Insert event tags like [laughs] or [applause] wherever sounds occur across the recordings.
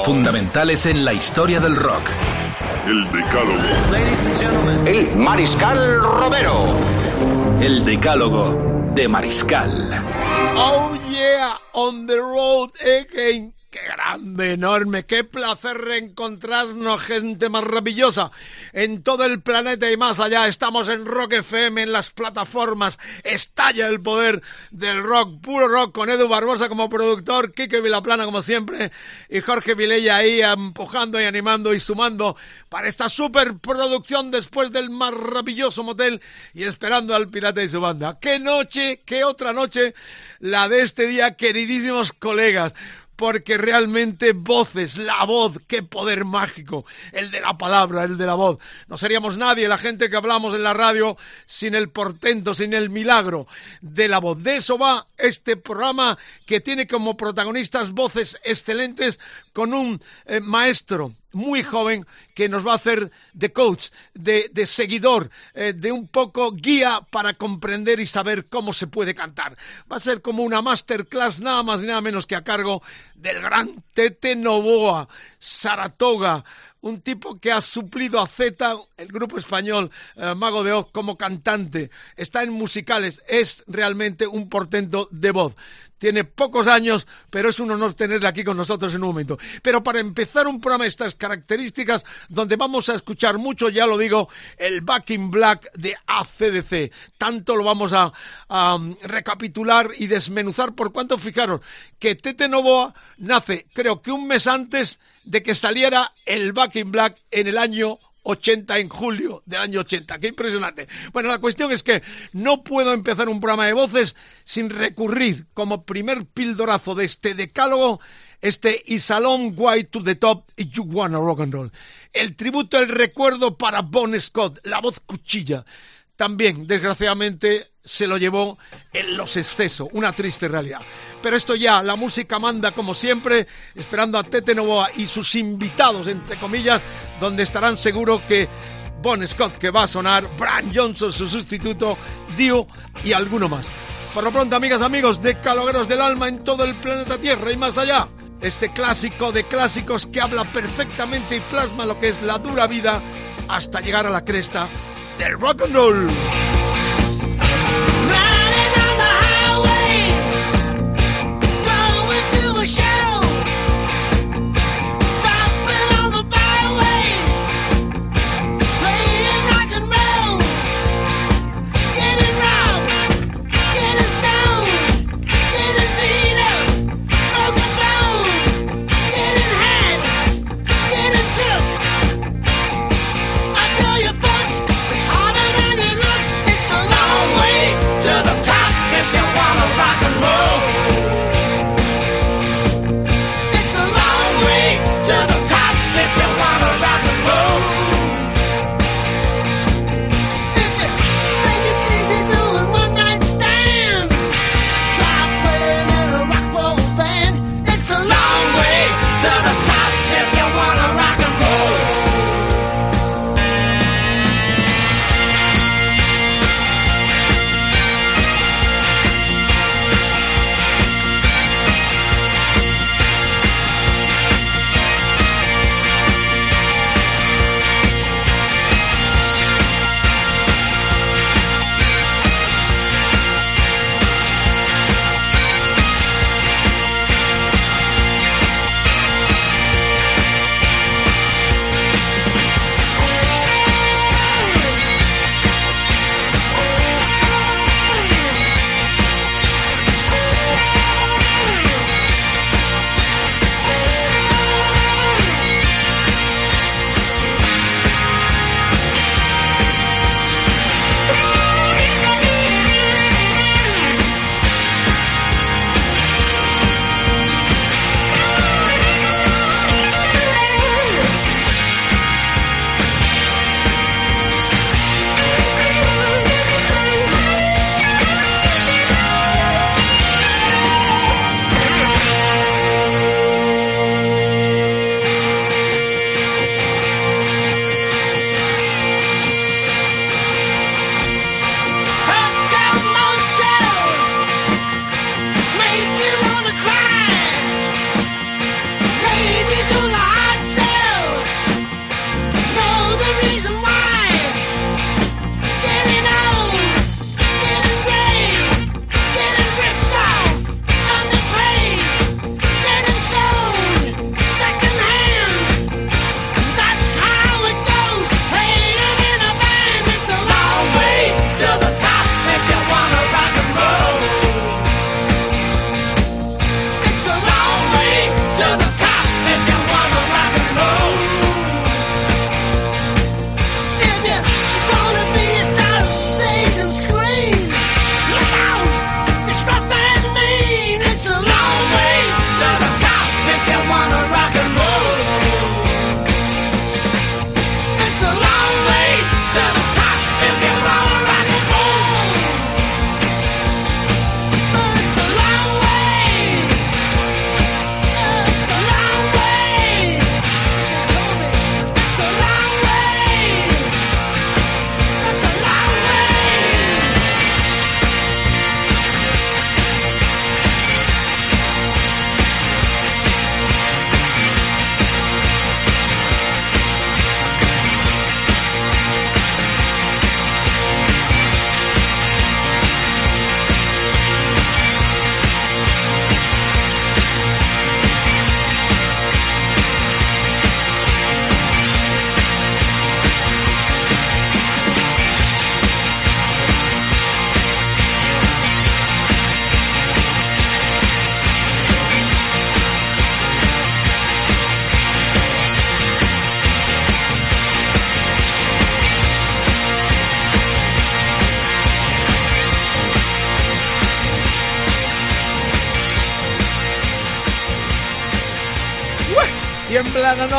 Fundamentales en la historia del rock. El Decálogo. El Mariscal Romero. El decálogo de Mariscal. Oh yeah, on the road again. Qué grande, enorme, qué placer reencontrarnos, gente maravillosa. En todo el planeta y más allá estamos en Rock FM, en las plataformas. Estalla el poder del rock, puro rock, con Edu Barbosa como productor, Quique Vilaplana como siempre, y Jorge Vilella ahí empujando y animando y sumando para esta superproducción después del maravilloso motel y esperando al pirata y su banda. Qué noche, qué otra noche la de este día, queridísimos colegas porque realmente voces, la voz, qué poder mágico, el de la palabra, el de la voz. No seríamos nadie, la gente que hablamos en la radio, sin el portento, sin el milagro de la voz. De eso va este programa que tiene como protagonistas voces excelentes con un eh, maestro muy joven que nos va a hacer de coach, de, de seguidor, eh, de un poco guía para comprender y saber cómo se puede cantar. Va a ser como una masterclass nada más y nada menos que a cargo del gran Tete Novoa, Saratoga, un tipo que ha suplido a Z, el grupo español eh, Mago de Oz, como cantante. Está en musicales, es realmente un portento de voz. Tiene pocos años, pero es un honor tenerle aquí con nosotros en un momento. Pero para empezar un programa de estas características, donde vamos a escuchar mucho, ya lo digo, el Back in Black de ACDC. Tanto lo vamos a, a, um, recapitular y desmenuzar por cuanto, fijaros, que Tete Novoa nace, creo que un mes antes de que saliera el Back in Black en el año 80 en julio del año 80. Qué impresionante. Bueno, la cuestión es que no puedo empezar un programa de voces sin recurrir como primer pildorazo de este decálogo este Isalom White to the Top y You Wanna Rock and Roll. El tributo, el recuerdo para Bon Scott, la voz cuchilla. También, desgraciadamente, se lo llevó en los excesos, una triste realidad. Pero esto ya, la música manda como siempre, esperando a Tete Novoa y sus invitados, entre comillas, donde estarán seguros que Bon Scott que va a sonar, Brian Johnson su sustituto, Dio y alguno más. Por lo pronto, amigas, amigos, de Calogueros del Alma en todo el planeta Tierra y más allá, este clásico de clásicos que habla perfectamente y plasma lo que es la dura vida hasta llegar a la cresta del rock and roll.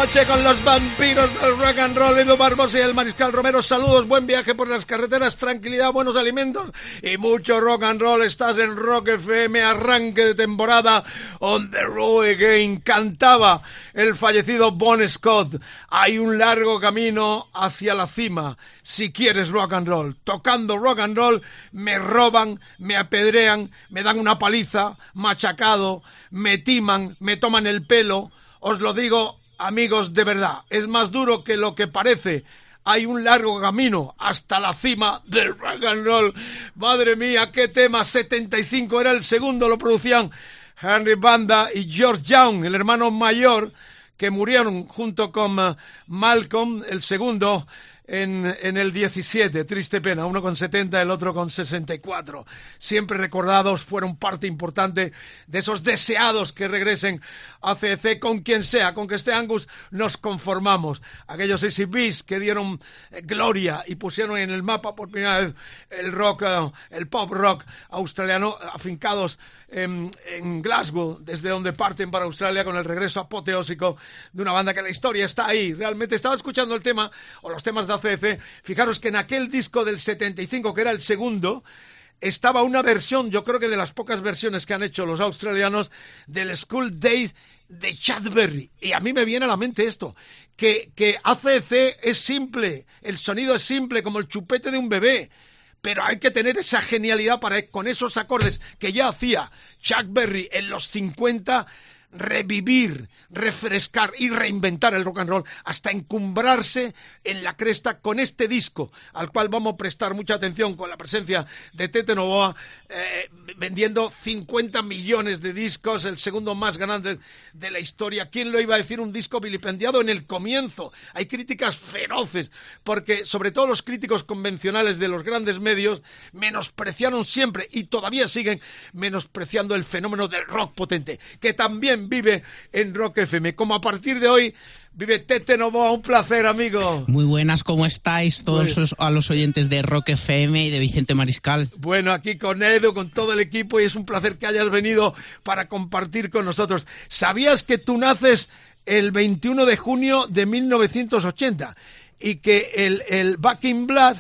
Con los vampiros del rock and roll, Edu Barbosa y el Mariscal Romero. Saludos, buen viaje por las carreteras, tranquilidad, buenos alimentos y mucho rock and roll. Estás en Rock FM, arranque de temporada on the road again. Cantaba el fallecido Bon Scott. Hay un largo camino hacia la cima. Si quieres rock and roll, tocando rock and roll, me roban, me apedrean, me dan una paliza, machacado, me timan, me toman el pelo os lo digo, amigos, de verdad, es más duro que lo que parece. Hay un largo camino hasta la cima del rock and roll. Madre mía, qué tema. 75 era el segundo, lo producían Henry Banda y George Young, el hermano mayor, que murieron junto con eh, Malcolm, el segundo en, en, el 17, triste pena, uno con 70, el otro con 64. Siempre recordados, fueron parte importante de esos deseados que regresen a CC con quien sea, con que esté Angus, nos conformamos. Aquellos ACBs que dieron eh, gloria y pusieron en el mapa por primera vez el rock, eh, el pop rock australiano, afincados en, en, Glasgow, desde donde parten para Australia con el regreso apoteósico de una banda que la historia está ahí. Realmente estaba escuchando el tema, o los temas de ACC. Fijaros que en aquel disco del 75, que era el segundo, estaba una versión, yo creo que de las pocas versiones que han hecho los australianos, del School Days de Chadberry. Y a mí me viene a la mente esto, que, que ACC es simple, el sonido es simple como el chupete de un bebé pero hay que tener esa genialidad para con esos acordes que ya hacía Chuck Berry en los 50 revivir, refrescar y reinventar el rock and roll hasta encumbrarse en la cresta con este disco, al cual vamos a prestar mucha atención con la presencia de Tete Novoa, eh, vendiendo 50 millones de discos, el segundo más grande de la historia. ¿Quién lo iba a decir? Un disco vilipendiado en el comienzo. Hay críticas feroces, porque sobre todo los críticos convencionales de los grandes medios menospreciaron siempre y todavía siguen menospreciando el fenómeno del rock potente, que también vive en Rock FM. Como a partir de hoy vive Tete Novoa, un placer, amigo. Muy buenas, ¿cómo estáis todos a los oyentes de Rock FM y de Vicente Mariscal? Bueno, aquí con Edu, con todo el equipo y es un placer que hayas venido para compartir con nosotros. ¿Sabías que tú naces el 21 de junio de 1980 y que el, el Back in Blood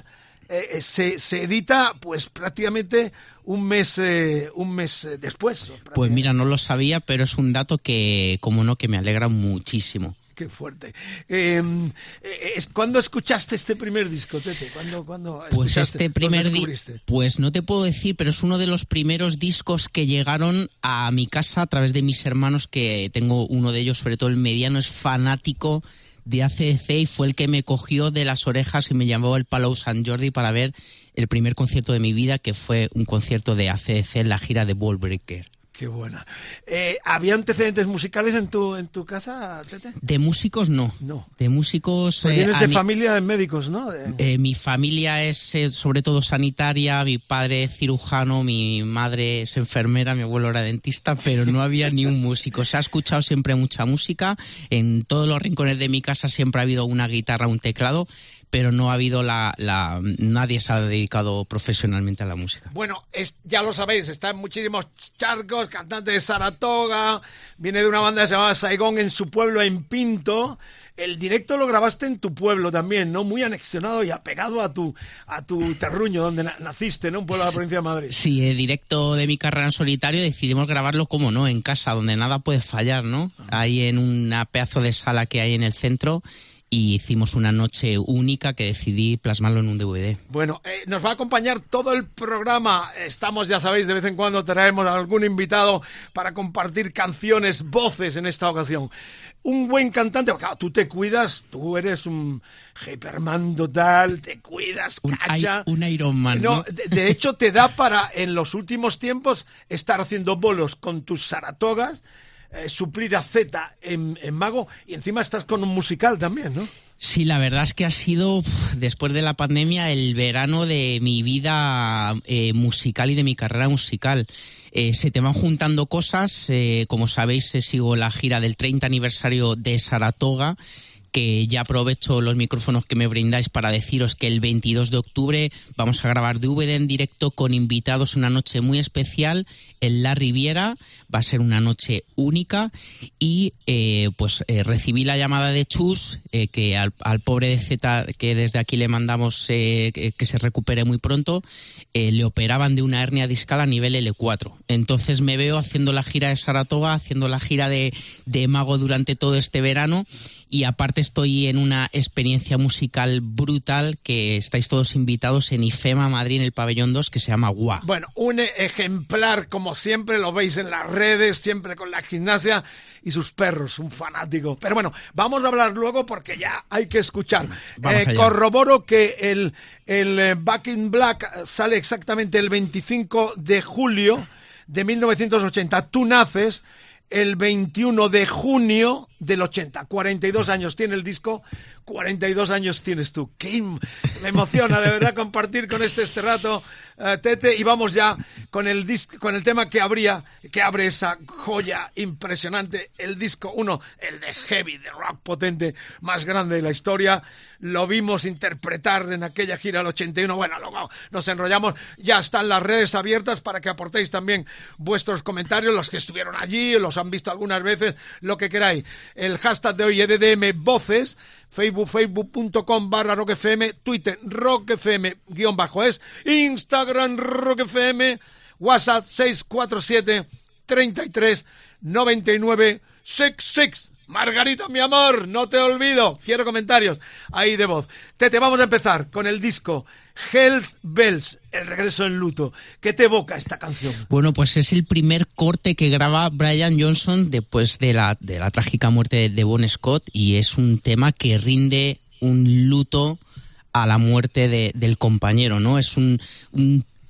eh, se, se edita pues prácticamente un mes, eh, un mes eh, después. Pues mira, no lo sabía, pero es un dato que, como no, que me alegra muchísimo. Qué fuerte. Em, eh, ¿Cuándo escuchaste este primer disco, Tete? ¿Cuándo, cuándo pues este primer disco, pues no te puedo decir, pero es uno de los primeros discos que llegaron a mi casa a través de mis hermanos, que tengo uno de ellos, sobre todo el mediano, es fanático de ACC y fue el que me cogió de las orejas y me llamó el Palau San Jordi para ver el primer concierto de mi vida, que fue un concierto de ACC en la gira de Ballbreaker. Qué buena. Eh, ¿Había antecedentes musicales en tu, en tu casa, Tete? De músicos no. No. De músicos... Pues vienes de familia de médicos, ¿no? Eh, mi familia es sobre todo sanitaria, mi padre es cirujano, mi madre es enfermera, mi abuelo era dentista, pero no había ni un músico. Se ha escuchado siempre mucha música. En todos los rincones de mi casa siempre ha habido una guitarra, un teclado, pero no ha habido la, la, nadie se ha dedicado profesionalmente a la música. Bueno, es, ya lo sabéis, está en muchísimos charcos, cantante de Saratoga, viene de una banda que se Saigón en su pueblo en Pinto. El directo lo grabaste en tu pueblo también, ¿no? Muy anexionado y apegado a tu, a tu terruño donde naciste, ¿no? Un pueblo de la provincia de Madrid. Sí, el directo de mi carrera en solitario decidimos grabarlo como no, en casa, donde nada puede fallar, ¿no? Ahí en una pedazo de sala que hay en el centro y hicimos una noche única que decidí plasmarlo en un DVD. Bueno, eh, nos va a acompañar todo el programa. Estamos, ya sabéis, de vez en cuando traemos a algún invitado para compartir canciones, voces en esta ocasión. Un buen cantante, claro, tú te cuidas, tú eres un Hyperman total, te cuidas, cacha. Un, Iron Man. No, De, de, hecho, te da para, en los últimos tiempos, estar haciendo bolos con tus Saratogas eh, suplir a Z en, en, Mago y encima estás con un musical también, ¿no? Sí, la verdad es que ha sido, después de la pandemia, el verano de mi vida eh, musical y de mi carrera musical. Eh, se te van juntando cosas, como sabéis, sigo la gira del 30 aniversario de Saratoga que ya aprovecho los micrófonos que me brindáis para deciros que el 22 de octubre vamos a grabar DVD en directo con invitados una noche muy especial en La Riviera. Va a ser una noche única y eh, pues eh, recibí la llamada de Chus, eh, que al, pobre de Z, que desde aquí le mandamos que se recupere muy pronto, le operaban de una hernia discal a nivel L4. Entonces me veo haciendo la gira de Saratoga, haciendo la gira de, de Mago durante todo este verano y aparte estoy en una experiencia musical brutal que estáis todos invitados en IFEMA Madrid en el pabellón 2 que se llama Gua. Bueno, un ejemplar como siempre, lo veis en las redes, siempre con la gimnasia y sus perros, un fanático. Pero bueno, vamos a hablar luego porque ya hay que escuchar. Eh, corroboro que el, el eh, Back in Black sale exactamente el 25 de julio de 1980. Tú naces el 21 de junio del 80. 42 años tiene el disco, 42 años tienes tú. Qué me emociona de verdad compartir con este este rato, eh, Tete. Y vamos ya con el, con el tema que, habría, que abre esa joya impresionante, el disco 1, el de heavy, de rock potente más grande de la historia lo vimos interpretar en aquella gira del 81. Bueno, luego nos enrollamos. Ya están las redes abiertas para que aportéis también vuestros comentarios, los que estuvieron allí, los han visto algunas veces, lo que queráis. El hashtag de hoy EDDM Voces, Facebook, facebook.com barra rockfm, Twitter rockfm guion bajo es, Instagram rockfm, WhatsApp 647 33 99 66. Margarita, mi amor, no te olvido. Quiero comentarios ahí de voz. Tete, vamos a empezar con el disco Hells Bells, El regreso en luto. ¿Qué te evoca esta canción? Bueno, pues es el primer corte que graba Brian Johnson después de la, de la trágica muerte de Bon Scott y es un tema que rinde un luto a la muerte del compañero, ¿no? Es un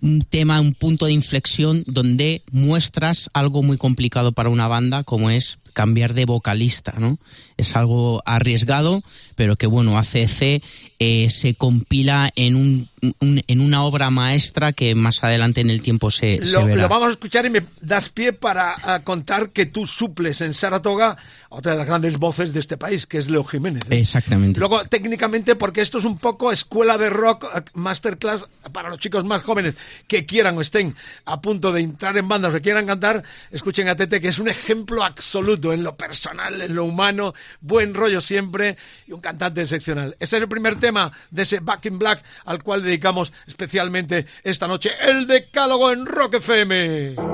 un tema, un punto de inflexión donde muestras algo muy complicado para una banda como es cambiar de vocalista, ¿no? Es algo arriesgado, pero que bueno, ACC eh, se compila en un en una obra maestra que más adelante en el tiempo se, lo, verá. Lo vamos a escuchar y me das pie para ah, contar que tú suples en Saratoga a otra de las grandes voces de este país, que es Leo Jiménez. ¿eh? Exactamente. Luego, técnicamente, porque esto es un poco escuela de rock, ah, masterclass para los chicos más jóvenes que quieran o estén a punto de entrar en bandas o quieran cantar, escuchen a Tete, que es un ejemplo absoluto en lo personal, en lo humano, buen rollo siempre y un cantante excepcional. Ese es el primer tema de ese Back in Black al cual dedicamos especialmente esta noche el decálogo en Rock FM.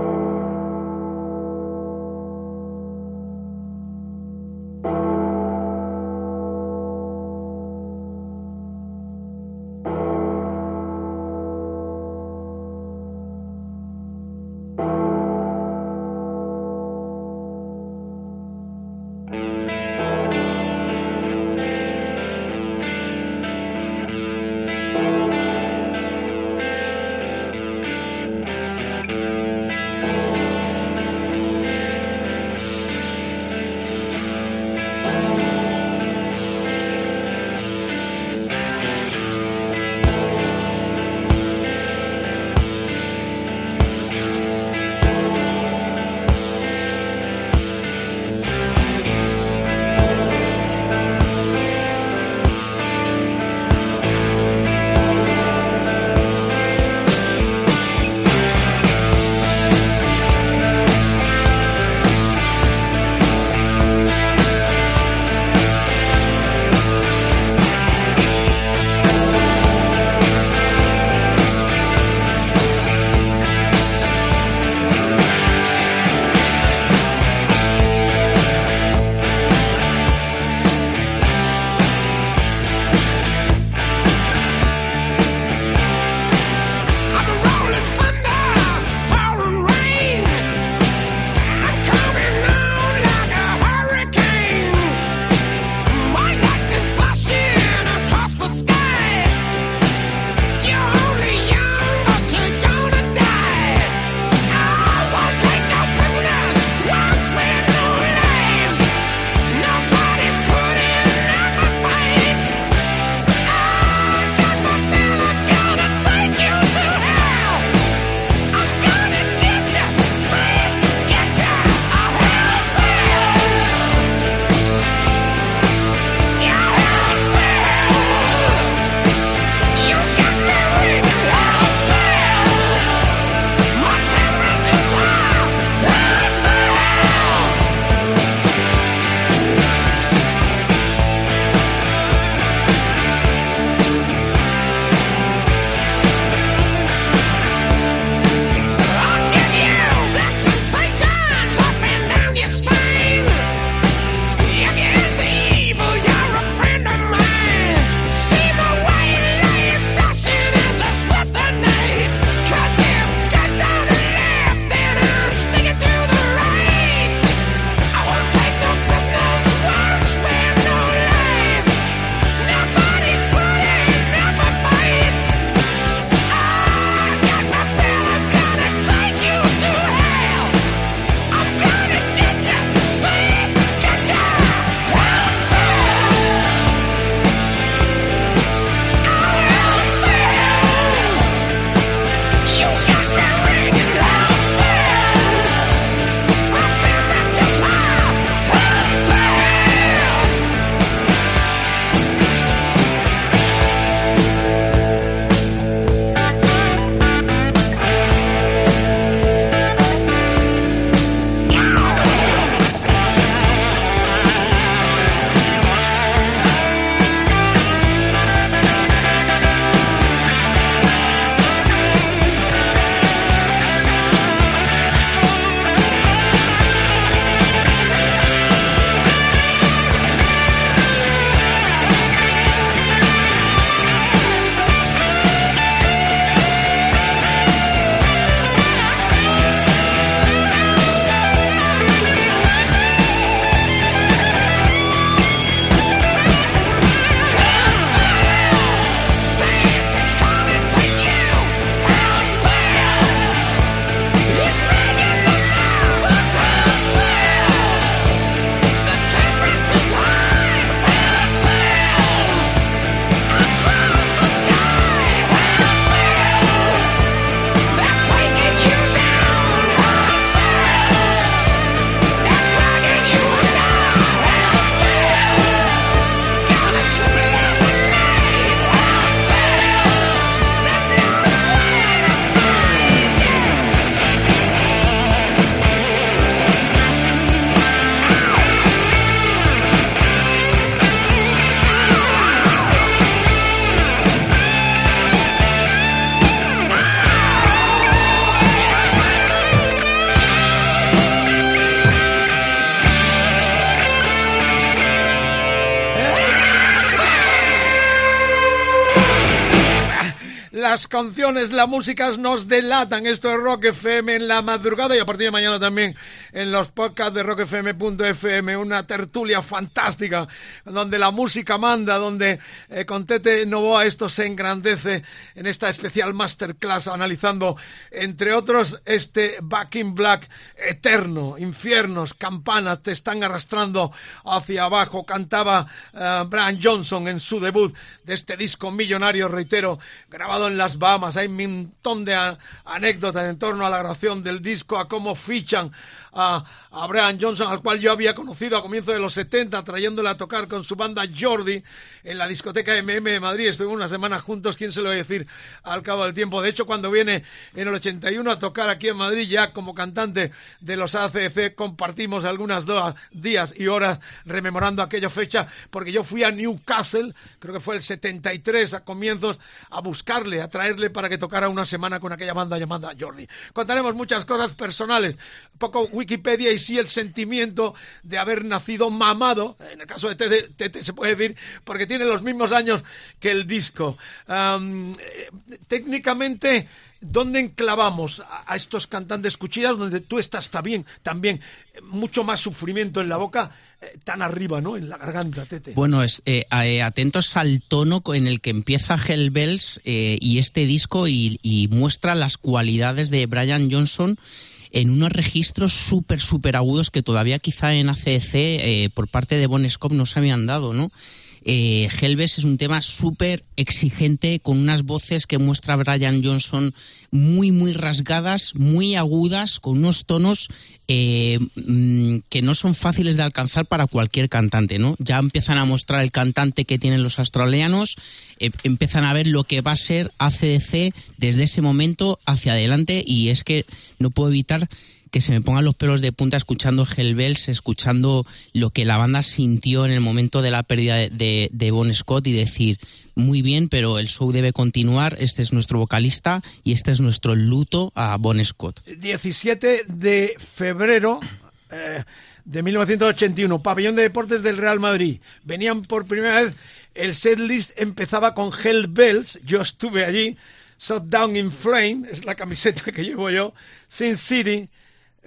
Canciones, las músicas nos delatan. Esto es Rock FM en la madrugada y a partir de mañana también en los podcasts de rockfm.fm. Una tertulia fantástica donde la música manda, donde eh, con Tete Novoa esto se engrandece en esta especial masterclass analizando, entre otros, este Back in Black eterno. Infiernos, campanas te están arrastrando hacia abajo. Cantaba uh, Brian Johnson en su debut de este disco millonario, reitero, grabado en las Bahamas. Hay un montón de anécdotas en torno a la grabación del disco, a cómo fichan a, a Brian Johnson, al cual yo había conocido a comienzos de los 70, trayéndole a tocar con su banda Jordi en la discoteca MM de Madrid. Estuvimos una semana juntos, ¿quién se lo va a decir al cabo del tiempo? De hecho, cuando viene en el 81 a tocar aquí en Madrid, ya como cantante de los ACC, compartimos algunas dos días y horas rememorando aquella fecha, porque yo fui a Newcastle, creo que fue el 73 a comienzos, a buscarle, a traerle para que tocara una semana con aquella banda llamada Jordi. Contaremos muchas cosas personales, poco Wikipedia y sí el sentimiento de haber nacido mamado, en el caso de Tete, se puede decir, porque tiene los mismos años que el disco. Eh, técnicamente, ¿dónde enclavamos a, estos cantantes cuchillas donde tú estás también, también mucho más sufrimiento en la boca? Eh, tan arriba, ¿no? En la garganta, Tete. Bueno, es, eh, atentos al tono en el que empieza Hellbells y este disco y, y muestra las cualidades de Brian Johnson en unos registros súper, súper agudos que todavía quizá en ACC eh, por parte de Bon Scott no se habían dado, ¿no? Eh, Helves es un tema súper exigente, con unas voces que muestra Brian Johnson muy, muy rasgadas, muy agudas, con unos tonos eh, mm, que no son fáciles de alcanzar para cualquier cantante, ¿no? Ya empiezan a mostrar el cantante que tienen los australianos, empiezan a ver lo que va a ser ACDC desde ese momento hacia adelante y es que no puedo evitar que se me pongan los pelos de punta escuchando Hellbells, escuchando lo que la banda sintió en el momento de la pérdida de, Bon Scott y decir, muy bien, pero el show debe continuar, este es nuestro vocalista y este es nuestro luto a Bon Scott. 17 de febrero... Eh, de 1981, pabellón de deportes del Real Madrid. Venían por primera vez, el setlist empezaba con Hell Bells, yo estuve allí, Shut Down in Flame, es la camiseta [laughs] que llevo yo, Sin City,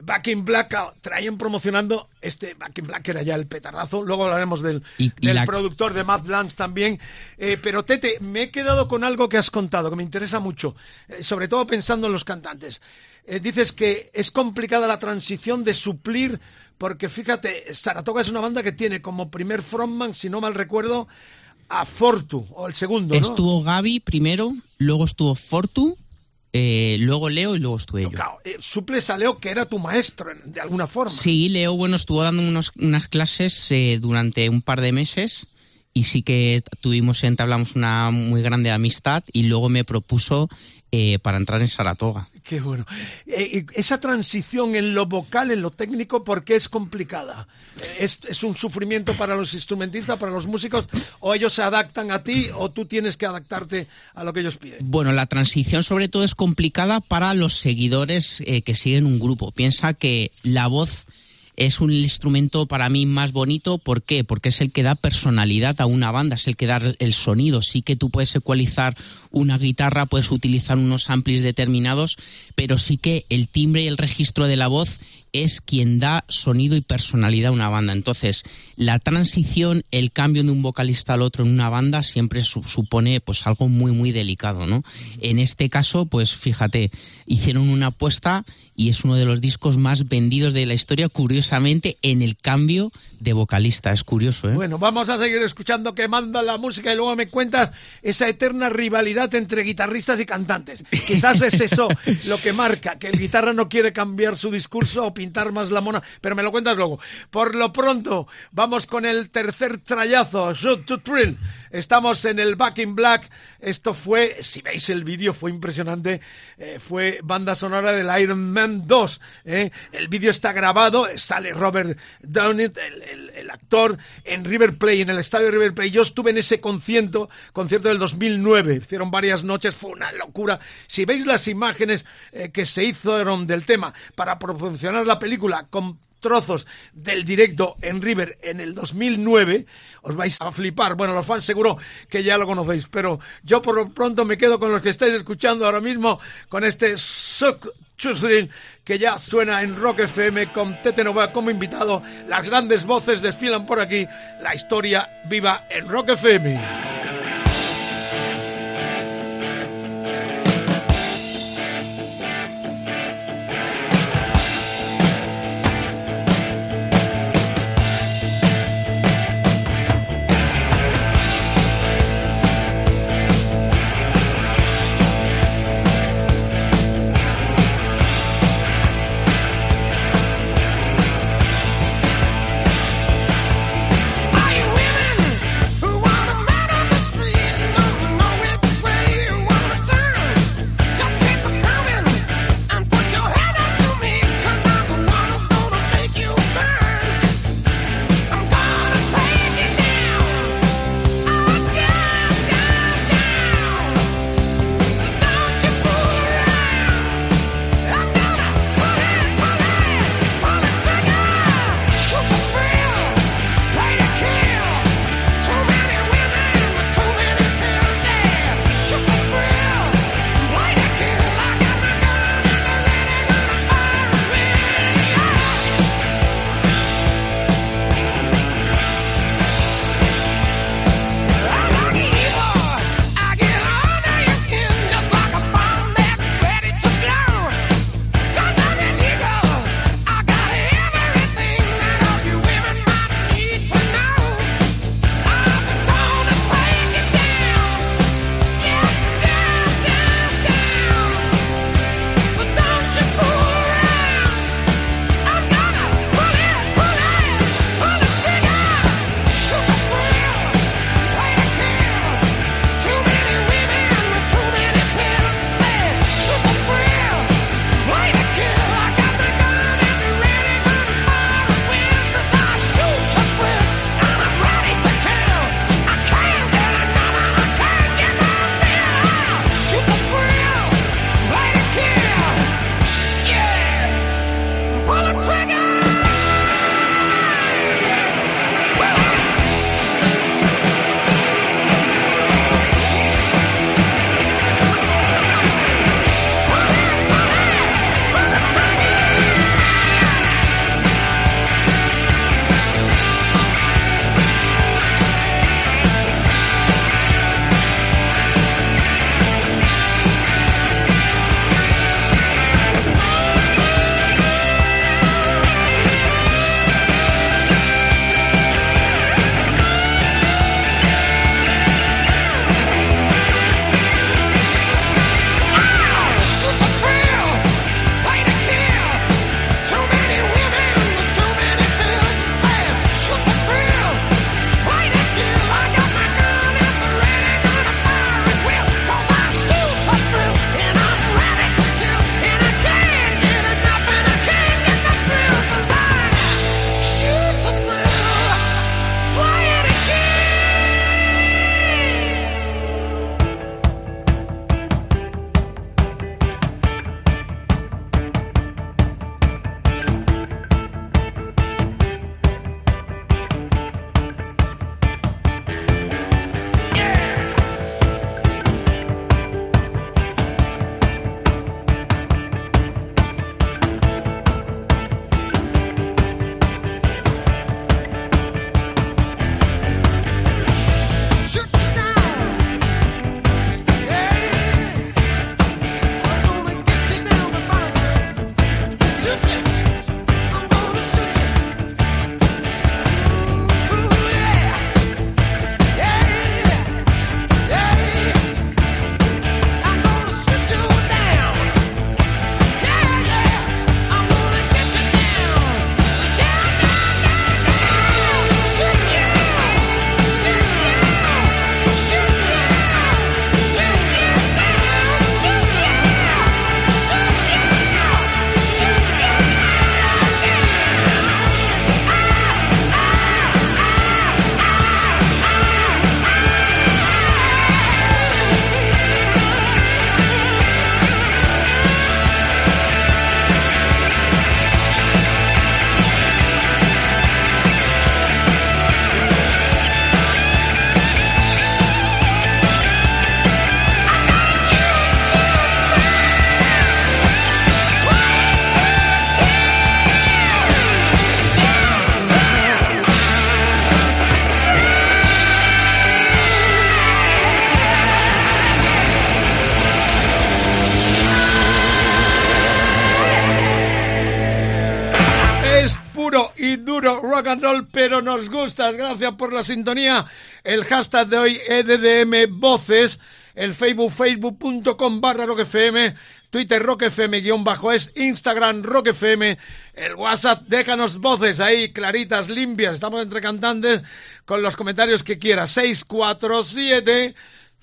Back in Black traían promocionando este Back in Black era ya el petardazo. Luego hablaremos del, del productor de Mad Lands también. Eh, pero Tete, me he quedado con algo que has contado que me interesa mucho, eh, sobre todo pensando en los cantantes. Eh, dices que es complicada la transición de suplir, porque fíjate, Saratoga es una banda que tiene como primer frontman, si no mal recuerdo, a Fortu, o el segundo. Estuvo Gaby primero, luego estuvo Fortu eh, luego Leo y luego estuve yo. Claro, eh, suples a Leo que era tu maestro de alguna forma. Sí, Leo, bueno, estuvo dando unas clases eh, durante un par de meses y sí que tuvimos, entablamos una muy grande amistad y luego me propuso eh, para entrar en Saratoga. Qué bueno. Eh, esa transición en lo vocal, en lo técnico, ¿por qué es complicada? ¿Es, ¿Es, un sufrimiento para los instrumentistas, para los músicos? ¿O ellos se adaptan a ti o tú tienes que adaptarte a lo que ellos piden? Bueno, la transición sobre todo es complicada para los seguidores eh, que siguen un grupo. Piensa que la voz es un instrumento para mí más bonito. ¿Por qué? Porque es el que da personalidad a una banda, es el que da el sonido. Sí que tú puedes ecualizar una guitarra, puedes utilizar unos amplis determinados, pero sí que el timbre y el registro de la voz es quien da sonido y personalidad a una banda. Entonces, la transición, el cambio de un vocalista al otro en una banda siempre supone pues algo muy muy delicado, ¿no? En este caso, pues fíjate, hicieron una apuesta y es uno de los discos más vendidos de la historia, curiosamente, en el cambio de vocalista. Es curioso, ¿eh? Bueno, vamos a seguir escuchando que manda la música y luego me cuentas esa eterna rivalidad entre guitarristas y cantantes. Quizás es eso [laughs] lo que marca, que el guitarra no quiere cambiar su discurso o pintar más la mona, pero me lo cuentas luego. Por lo pronto, vamos con el tercer trayazo, Shoot to Thrill. Estamos en el Back in Black. Esto fue, si veis el vídeo, fue impresionante. Eh, fue banda sonora del Iron Man 2. ¿eh? El vídeo está grabado, sale Robert Downey, el, actor, en River Plate, en el estadio de River Plate. Yo estuve en ese concierto, concierto del 2009. Hicieron varias noches, fue una locura. Si veis las imágenes eh, que se hicieron del tema para proporcionar la película con trozos del directo en River en el 2009, os vais a flipar. Bueno, los fans seguro que ya lo conocéis, pero yo por lo pronto me quedo con los que estáis escuchando ahora mismo, con este Suck que ya suena en Rock FM con Tete Nova como invitado. Las grandes voces desfilan por aquí. La historia viva en Rock FM. Rock pero nos gustas. Gracias por la sintonía. El hashtag de hoy, EDDM Voces. El Facebook, facebook.com barra rockfm. Twitter rockfm guion bajo es. Instagram rockfm. El WhatsApp, déjanos voces ahí, claritas, limpias. Estamos entre cantantes con los comentarios que quieras. 647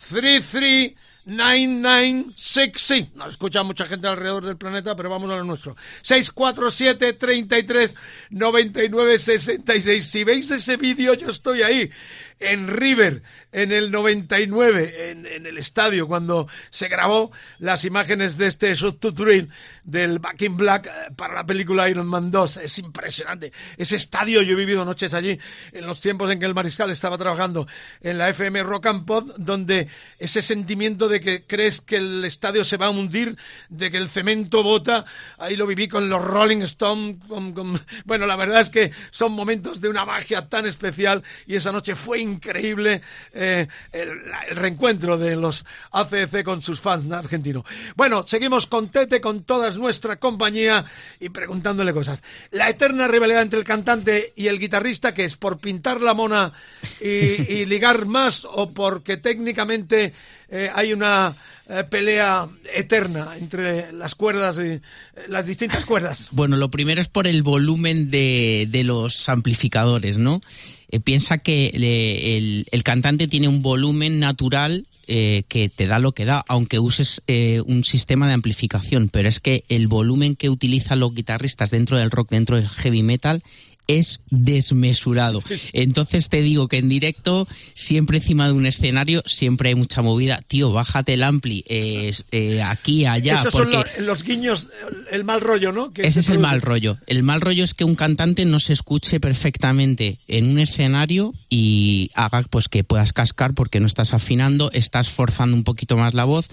33 9966. Nos escucha mucha gente alrededor del planeta, pero vamos a lo nuestro. 647 33 99 66. Si veis ese vídeo, yo estoy ahí en River en el 99, en, en el estadio, cuando se grabó las imágenes de este Subtuturin del Back in Black eh, para la película Iron Man 2. Es impresionante. Ese estadio, yo he vivido noches allí en los tiempos en que el mariscal estaba trabajando en la FM Rock and Pod, donde ese sentimiento de que crees que el estadio se va a hundir, de que el cemento bota, ahí lo viví con los Rolling Stones. Bueno, la verdad es que son momentos de una magia tan especial y esa noche fue increíble eh, el, reencuentro de los ACC con sus fans argentinos. Bueno, seguimos con Tete, con toda nuestra compañía y preguntándole cosas. La eterna rivalidad entre el cantante y el guitarrista, que es por pintar la mona y, [laughs] ligar más o porque técnicamente eh, hay una eh, pelea eterna entre las cuerdas y las distintas cuerdas? Bueno, lo primero es por el volumen de, de los amplificadores, ¿no? Eh, piensa que el, el, cantante tiene un volumen natural eh, que te da lo que da, aunque uses eh, un sistema de amplificación, pero es que el volumen que utilizan los guitarristas dentro del rock, dentro del heavy metal, es desmesurado. Entonces te digo que en directo, siempre encima de un escenario, siempre hay mucha movida. Tío, bájate el ampli, eh, aquí, allá. Esos porque son los, guiños, el mal rollo, ¿no? ese es el mal rollo. El mal rollo es que un cantante no se escuche perfectamente en un escenario y haga pues que puedas cascar porque no estás afinando, estás forzando un poquito más la voz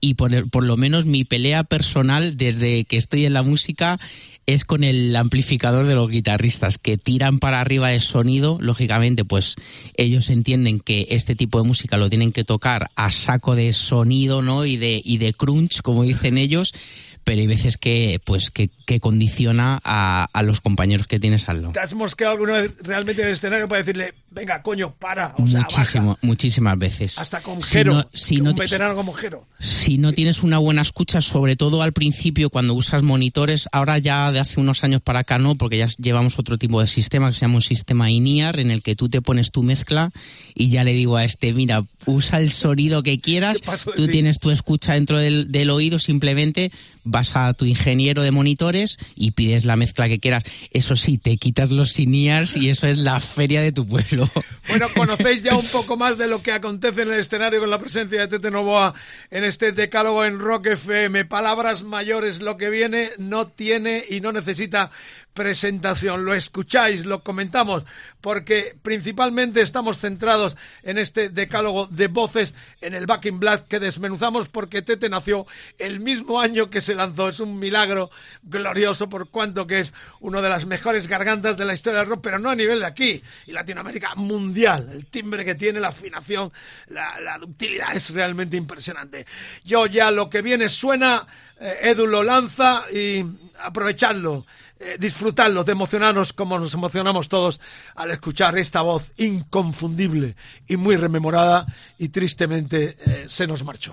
y por, por, lo menos mi pelea personal desde que estoy en la música es con el amplificador de los guitarristas que tiran para arriba de sonido, lógicamente pues ellos entienden que este tipo de música lo tienen que tocar a saco de sonido, ¿no? y de y de crunch, como dicen ellos, pero hay veces que pues que, condiciona a, los compañeros que tienes al lado. ¿Te has mosqueado alguna vez realmente en el escenario para decirle, venga, coño, para? Muchísimo, muchísimas veces. Hasta con Jero, si no, un veterano como Jero. Si no tienes una buena escucha, sobre todo al principio cuando usas monitores, ahora ya de hace unos años para acá no, porque ya llevamos otro tipo de sistema que se llama un sistema INIAR, en el que tú te pones tu mezcla y ya le digo a este, mira, usa el sonido que quieras, [laughs] tú tienes tu escucha dentro del, del oído, simplemente vas a tu ingeniero de monitores y pides la mezcla que quieras. Eso sí, te quitas los siniars y eso es la feria de tu pueblo. [laughs] Bueno, conocéis ya un poco más de lo que acontece en el escenario con la presencia de Tete Novoa en este decálogo en Rock FM. Palabras mayores, lo que viene no tiene y no necesita presentación. Lo escucháis, lo comentamos, porque principalmente estamos centrados en este decálogo de voces en el Back in que desmenuzamos porque Tete nació el mismo año que se lanzó. Es un milagro glorioso por cuanto que es una de las mejores gargantas de la historia del rock, pero no a nivel de aquí y Latinoamérica mundial. El timbre que tiene, la afinación, la, la ductilidad es realmente impresionante. Yo ya lo que viene suena, eh, Edu lo lanza y aprovechadlo. Eh, disfrutarlo, de emocionarnos como nos emocionamos todos al escuchar esta voz inconfundible y muy rememorada y tristemente eh, se nos marchó.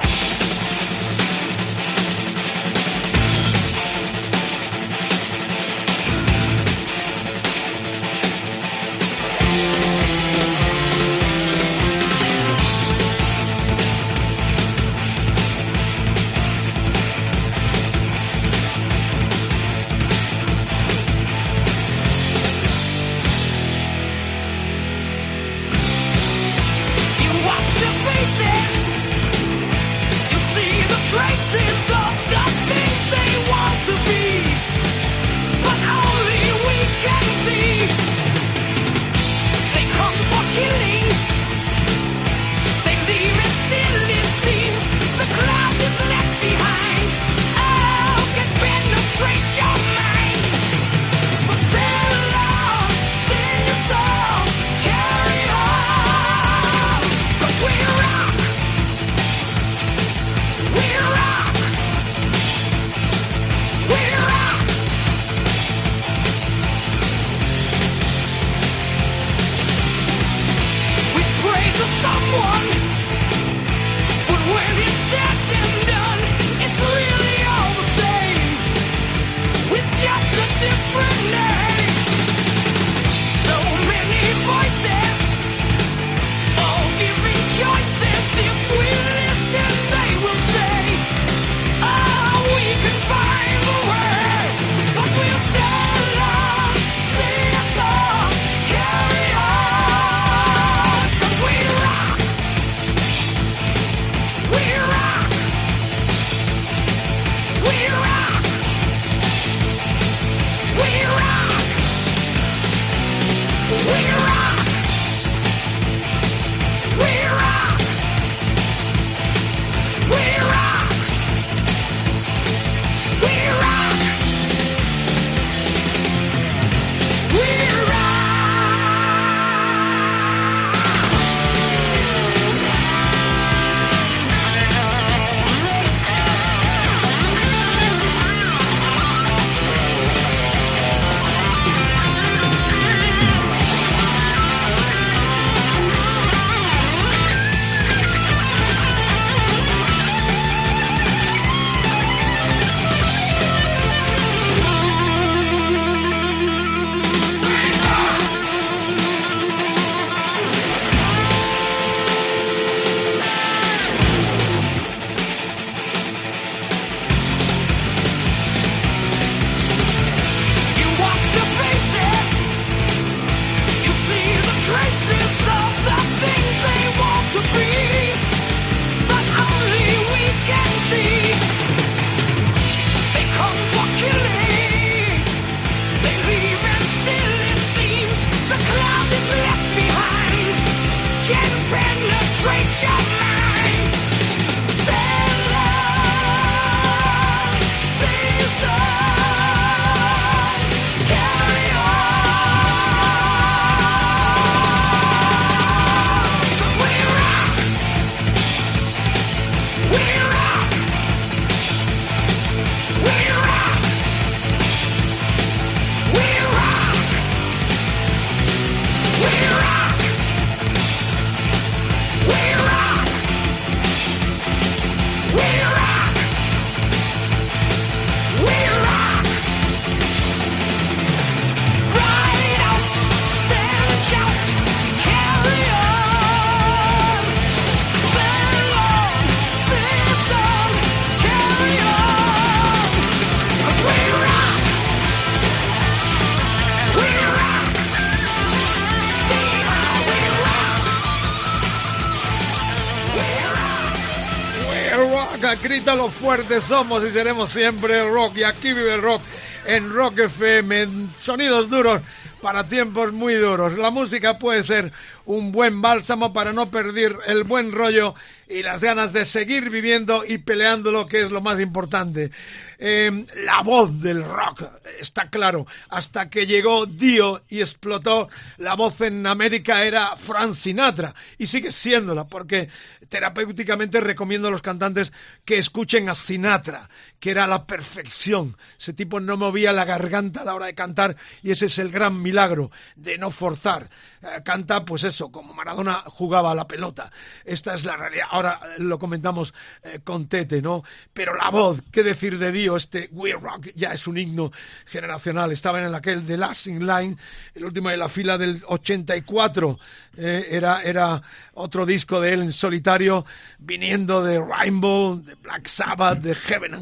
Rock, grita lo fuerte somos y seremos siempre rock. Y aquí vive el rock en Rock FM, sonidos duros para tiempos muy duros. La música puede ser un buen bálsamo para no perder el buen rollo y las ganas de seguir viviendo y peleando lo que es lo más importante. Em, la voz del rock, está claro, hasta que llegó Dio y explotó, la voz en América era Frank Sinatra y sigue siéndola porque terapéuticamente recomiendo a los cantantes que escuchen a Sinatra, que era la perfección. Ese tipo no movía la garganta a la hora de cantar y ese es el gran milagro de no forzar. Eh, canta, pues eso, como Maradona jugaba a la pelota. Esta es la realidad. Ahora lo comentamos eh, con Tete, ¿no? Pero la voz, qué decir de Dio, este We Rock ya es un himno generacional. Estaba en aquel The Last in Line, el último de la fila del 84. Eh, era, era otro disco de él en solitario, viniendo de Rainbow, de Black Sabbath, de Heaven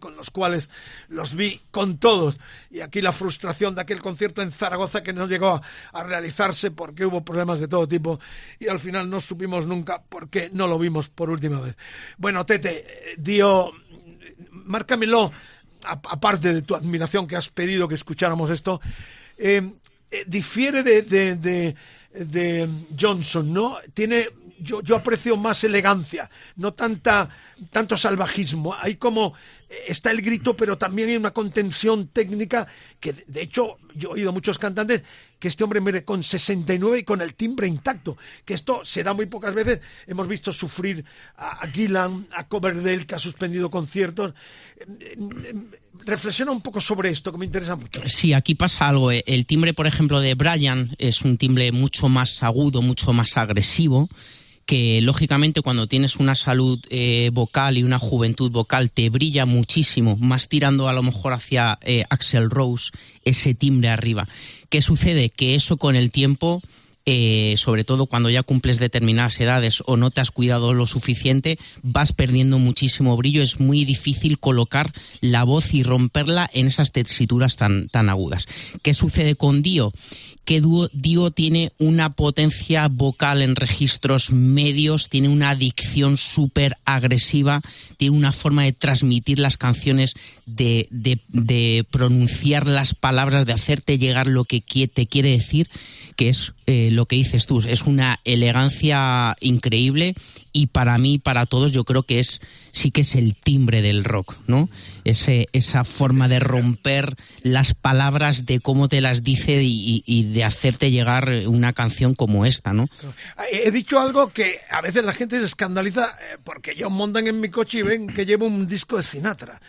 Con los cuales los vi con todos. Y aquí la frustración de aquel concierto en Zaragoza que no llegó a, realizarse porque hubo problemas de todo tipo y al final no supimos nunca por qué no lo vimos por última vez. Bueno, Tete, eh, dio, márcamelo, aparte de tu admiración que has pedido que escucháramos esto, eh, difiere de de Johnson, ¿no? Tiene yo, yo aprecio más elegancia, no tanta tanto salvajismo. Hay como eh, está el grito, pero también hay una contención técnica que, de hecho, yo he oído muchos cantantes que este hombre mire con 69 y con el timbre intacto, que esto se da muy pocas veces. Hemos visto sufrir a Gillan, a Coverdale, que ha suspendido conciertos. Eh, eh, reflexiona un poco sobre esto, que me interesa mucho. Sí, aquí pasa algo. El timbre, por ejemplo, de Brian es un timbre mucho más agudo, mucho más agresivo que lógicamente cuando tienes una salud eh, vocal y una juventud vocal te brilla muchísimo, más tirando a lo mejor hacia eh, Axel Rose, ese timbre arriba. ¿Qué sucede? Que eso con el tiempo eh, sobre todo cuando ya cumples determinadas edades o no te has cuidado lo suficiente, vas perdiendo muchísimo brillo. Es muy difícil colocar la voz y romperla en esas tesituras tan, tan agudas. ¿Qué sucede con Dio? Que Dio tiene una potencia vocal en registros medios, tiene una adicción súper agresiva, tiene una forma de transmitir las canciones, de, de, pronunciar las palabras, de hacerte llegar lo que te quiere decir, que es eh, lo que dices tú, es una elegancia increíble y para mí, para todos, yo creo que es sí que es el timbre del rock, ¿no? Ese, esa forma de romper las palabras, de cómo te las dice y, de hacerte llegar una canción como esta, ¿no? He dicho algo que a veces la gente se escandaliza eh, porque ellos montan en mi coche y ven que llevo un disco de Sinatra.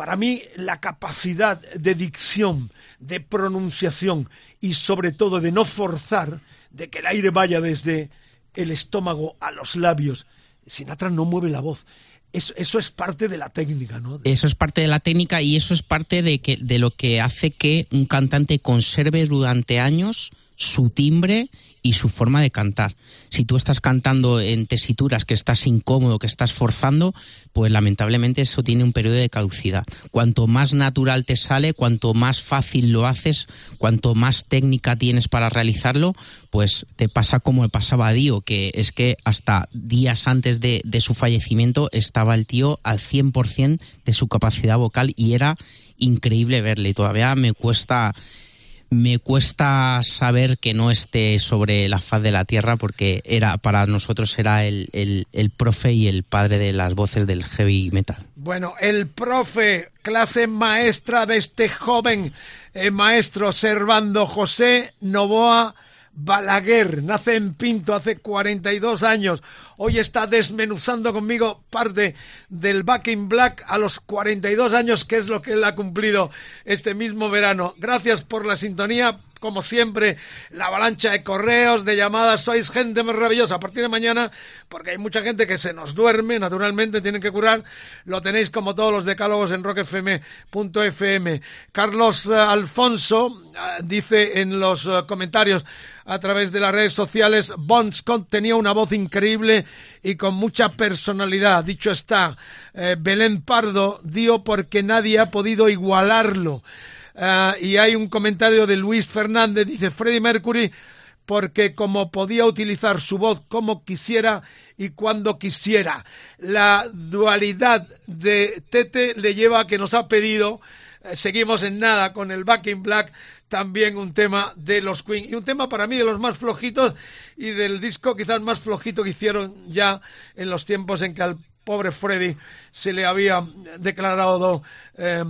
Para mí, la capacidad de dicción, de pronunciación y sobre todo de no forzar, de que el aire vaya desde el estómago a los labios. Sinatra no mueve la voz. Eso, eso, es parte de la técnica, ¿no? Eso es parte de la técnica y eso es parte de, que, de lo que hace que un cantante conserve durante años su timbre y su forma de cantar. Si tú estás cantando en tesituras que estás incómodo, que estás forzando, pues lamentablemente eso tiene un periodo de caducidad. Cuanto más natural te sale, cuanto más fácil lo haces, cuanto más técnica tienes para realizarlo, pues te pasa como le pasaba a Dio, que es que hasta días antes de, de su fallecimiento estaba el tío al 100% de su capacidad vocal y era increíble verle. Todavía me cuesta me cuesta saber que no esté sobre la faz de la tierra porque era para nosotros era el, el, profe y el padre de las voces del heavy metal. Bueno, el profe, clase maestra de este joven eh, maestro Servando José Novoa Balaguer, nace en Pinto hace 42 años. Hoy está desmenuzando conmigo parte del Back in Black a los 42 años, que es lo que él ha cumplido este mismo verano. Gracias por la sintonía. Como siempre, la avalancha de correos, de llamadas, sois gente maravillosa. A partir de mañana, porque hay mucha gente que se nos duerme, naturalmente, tienen que curar, lo tenéis como todos los decálogos en rockfm.fm. Carlos eh, Alfonso eh, dice en los eh, comentarios, a través de las redes sociales. Bon Scott tenía una voz increíble y con mucha personalidad. Dicho está, Belén Pardo dio porque nadie ha podido igualarlo. Eh, y hay un comentario de Luis Fernández, dice Freddie Mercury porque como podía utilizar su voz como quisiera y cuando quisiera. La dualidad de Tete le lleva a que nos ha pedido, eh, seguimos en nada con el Back in Black, también un tema de los Queen y un tema para mí de los más flojitos y del disco quizás más flojito que hicieron ya en los tiempos en que al pobre Freddy se le había declarado eh,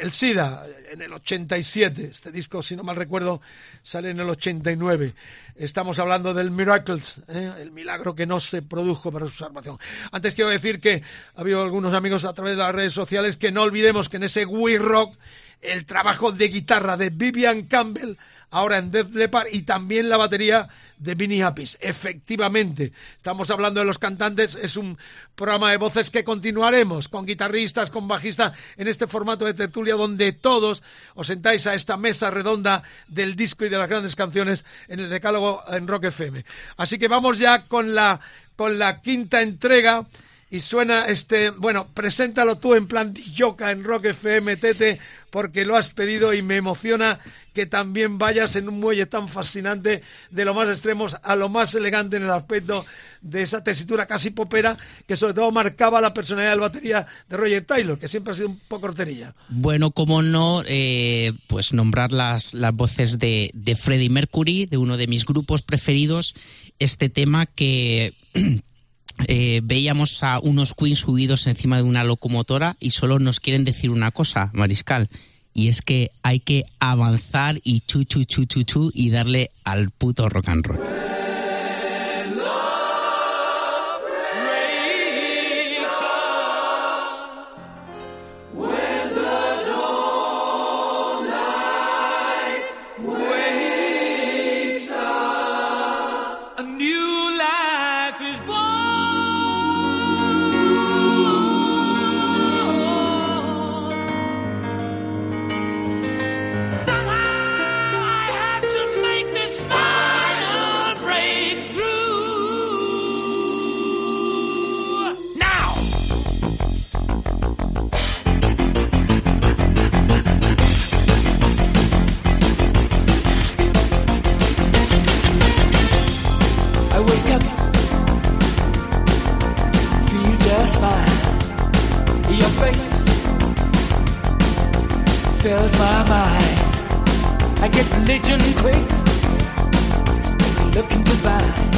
el SIDA en el 87. Este disco, si no mal recuerdo, sale en el 89. Estamos hablando del Miracles, eh, el milagro que no se produjo para su salvación. Antes quiero decir que ha habido algunos amigos a través de las redes sociales que no olvidemos que en ese We Rock el trabajo de guitarra de Vivian Campbell ahora en Death Leppard y también la batería de Vinnie Happy. Efectivamente, estamos hablando de los cantantes, es un programa de voces que continuaremos con guitarristas, con bajistas en este formato de tertulia donde todos os sentáis a esta mesa redonda del disco y de las grandes canciones en el decálogo en Rock FM. Así que vamos ya con la con la quinta entrega y suena este, bueno, preséntalo tú en plan yoka en Rock FM, Tete, porque lo has pedido y me emociona que también vayas en un muelle tan fascinante de lo más extremos a lo más elegante en el aspecto de esa tesitura casi popera que sobre todo marcaba la personalidad del batería de Roger Taylor, que siempre ha sido un poco horterilla. Bueno, como no, eh, pues nombrar las, las voces de, de Freddie Mercury, de uno de mis grupos preferidos, este tema que... [clears throat] Eh, veíamos a unos Queens subidos encima de una locomotora y solo nos quieren decir una cosa, Mariscal, y es que hay que avanzar y chu chu chu chu chu y darle al puto rock and roll. fills my mind. I get religion quick. It's looking divine.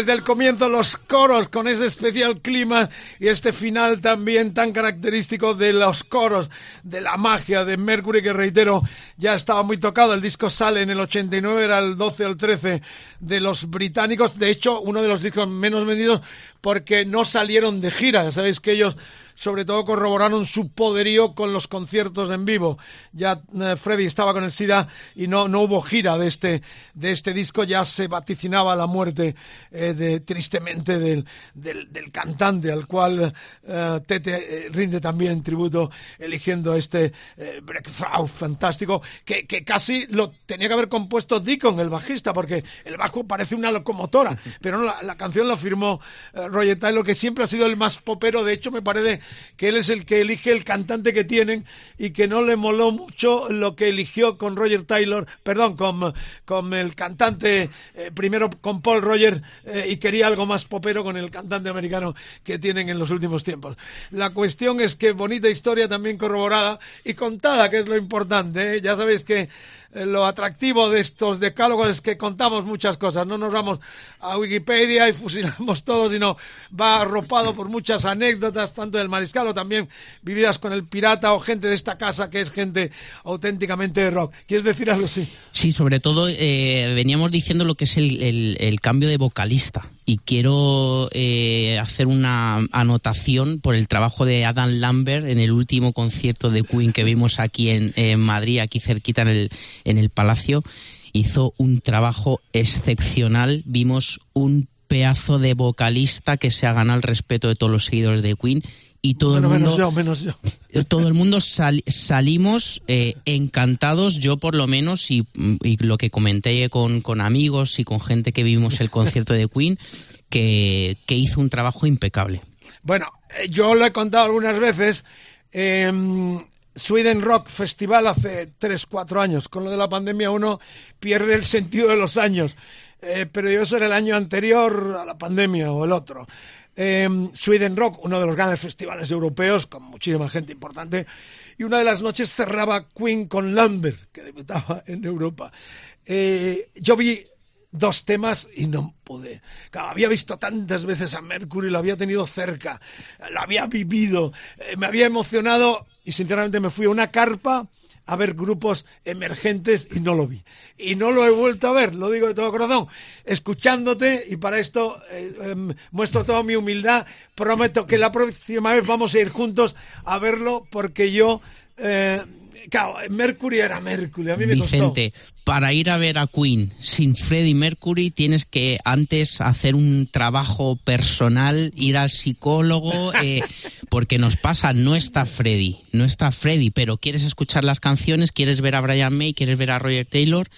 Desde el comienzo los coros con ese especial clima y este final también tan característico de los coros, de la magia de Mercury que reitero ya estaba muy tocado. El disco sale en el 89, era el 12 o el 13 de los británicos. De hecho, uno de los discos menos vendidos porque no salieron de gira. Ya sabéis que ellos sobre todo corroboraron su poderío con los conciertos en vivo. Ya eh, Freddy estaba con el SIDA y no, no hubo gira de este, de este disco, ya se vaticinaba la muerte eh, de, tristemente del, del, cantante al cual eh, Tete rinde también tributo eligiendo este Breakthrough fantástico que, que, casi lo tenía que haber compuesto Deacon, el bajista, porque el bajo parece una locomotora, [laughs] pero no, la, la canción la firmó Roger Taylor, que siempre ha sido el más popero, de hecho me parece que él es el que elige el cantante que tienen y que no le moló mucho lo que eligió con Roger Taylor, perdón, con, con el cantante, eh, primero con Paul Roger eh, y quería algo más popero con el cantante americano que tienen en los últimos tiempos. La cuestión es que bonita historia también corroborada y contada, que es lo importante. ¿eh? Ya sabéis que lo atractivo de estos decálogos es que contamos muchas cosas, no nos vamos a Wikipedia y fusilamos [laughs] todo, sino va arropado por muchas anécdotas, tanto del mariscal o también vividas con el pirata o gente de esta casa que es gente auténticamente de rock. ¿Quieres decir algo así? Sí, sobre todo eh, veníamos diciendo lo que es el, cambio de vocalista y quiero eh, hacer una anotación por el trabajo de Adam Lambert en el último concierto de Queen que vimos aquí en, en Madrid, aquí cerquita en el, en el Palacio, hizo un trabajo excepcional. Vimos un pedazo de vocalista que se ha ganado el respeto de todos los seguidores de Queen y todo el mundo [laughs] todo el mundo salimos eh, encantados yo por lo menos y, lo que comenté con, con, amigos y con gente que vimos el concierto de Queen que, que hizo un trabajo impecable bueno eh, yo lo he contado algunas veces eh, Sweden Rock Festival hace 3, 4 años. Con lo de la pandemia uno pierde el sentido de los años. Eh, pero yo era el año anterior a la pandemia o el otro. Em, Sweden Rock, uno de los grandes festivales europeos, con muchísima gente importante. Y una de las noches cerraba Queen con Lambert, que debutaba en Europa. Eh, yo vi dos temas y no pude. había visto tantas veces a Mercury, lo había tenido cerca, lo había vivido, eh, me había emocionado y sinceramente me fui a una carpa a ver grupos emergentes y no lo vi. Y no lo he vuelto a ver, lo digo de todo corazón, escuchándote y para esto eh, em, muestro toda mi humildad. Prometo que la próxima vez vamos a ir juntos a verlo porque yo... Eh, claro, Mercury era Mercury, a mí me Vicente, para ir a ver a Queen sin Freddie Mercury tienes que antes hacer un trabajo personal, ir al psicólogo, [laughs] eh, porque nos pasa, no está Freddie, no está Freddie, pero quieres escuchar las canciones, quieres ver a Brian May, quieres ver a Roger Taylor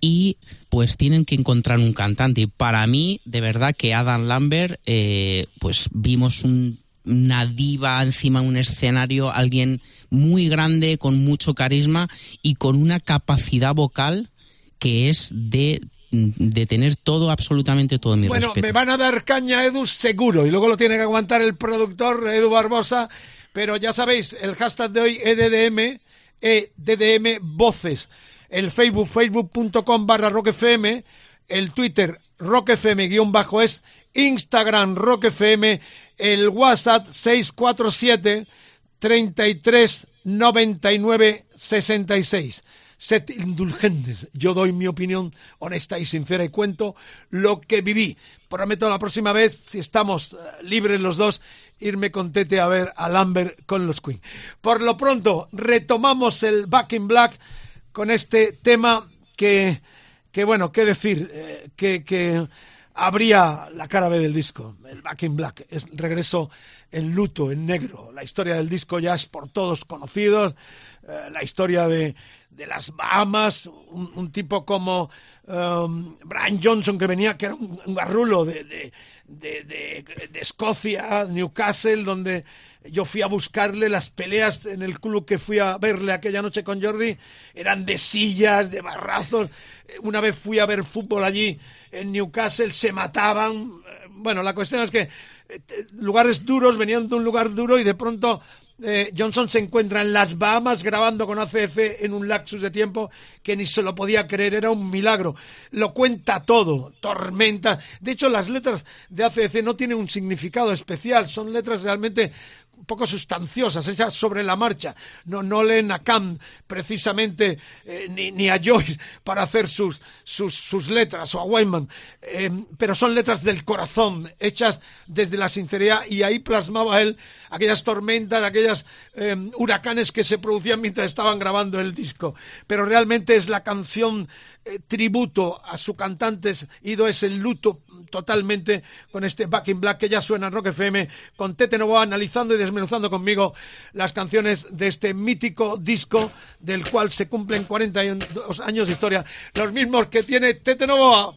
y pues tienen que encontrar un cantante. Y para mí, de verdad que Adam Lambert, eh, pues vimos un una diva encima de un escenario, alguien muy grande, con mucho carisma y con una capacidad vocal que es de de tener todo, absolutamente todo mi bueno, me van a dar caña Edu seguro y luego lo tiene que aguantar el productor Edu Barbosa, pero ya sabéis, el hashtag de hoy EDDM, EDDM Voces, el Facebook, facebook.com barra rockfm, el Twitter rockfm guion bajo es, Instagram rockfm el WhatsApp 647 33 99 66. Sed indulgentes. Yo doy mi opinión honesta y sincera y cuento lo que viví. Prometo la próxima vez, si estamos eh, libres los dos, irme con Tete a ver a Lambert con los Queen. Por lo pronto, retomamos el Back in Black con este tema que, que bueno, qué decir, eh, que, que abría la cara B del disco, el Back in Black, es regreso en luto, en negro. La historia del disco ya es por todos conocidos, eh, la historia de, de las Bahamas, un, tipo como um, Brian Johnson que venía, que era un, garrulo de, de, de, Escocia, Newcastle, donde yo fui a buscarle las peleas en el club que fui a verle aquella noche con Jordi, eran de sillas, de barrazos. Una vez fui a ver fútbol allí en Newcastle, se mataban. Bueno, la cuestión es que eh, lugares duros venían de un lugar duro y de pronto eh, Johnson se encuentra en las Bahamas grabando con ACF en un lapsus de tiempo que ni se lo podía creer, era un milagro. Lo cuenta todo, tormenta. De hecho, las letras de ACF no tienen un significado especial, son letras realmente poco sustanciosas, hechas sobre la marcha. No, no leen a Kant precisamente eh, ni, ni, a Joyce para hacer sus, sus, sus letras o a Weinman, eh, pero son letras del corazón, hechas desde la sinceridad y ahí plasmaba él aquellas tormentas, aquellos eh, huracanes que se producían mientras estaban grabando el disco. Pero realmente es la canción eh, tributo a su cantante ido es el luto totalmente con este Back in Black que ya suena en Rock FM con Tete Novoa analizando y desmenuzando conmigo las canciones de este mítico disco del cual se cumplen 42 años de historia. Los mismos que tiene Tete Novoa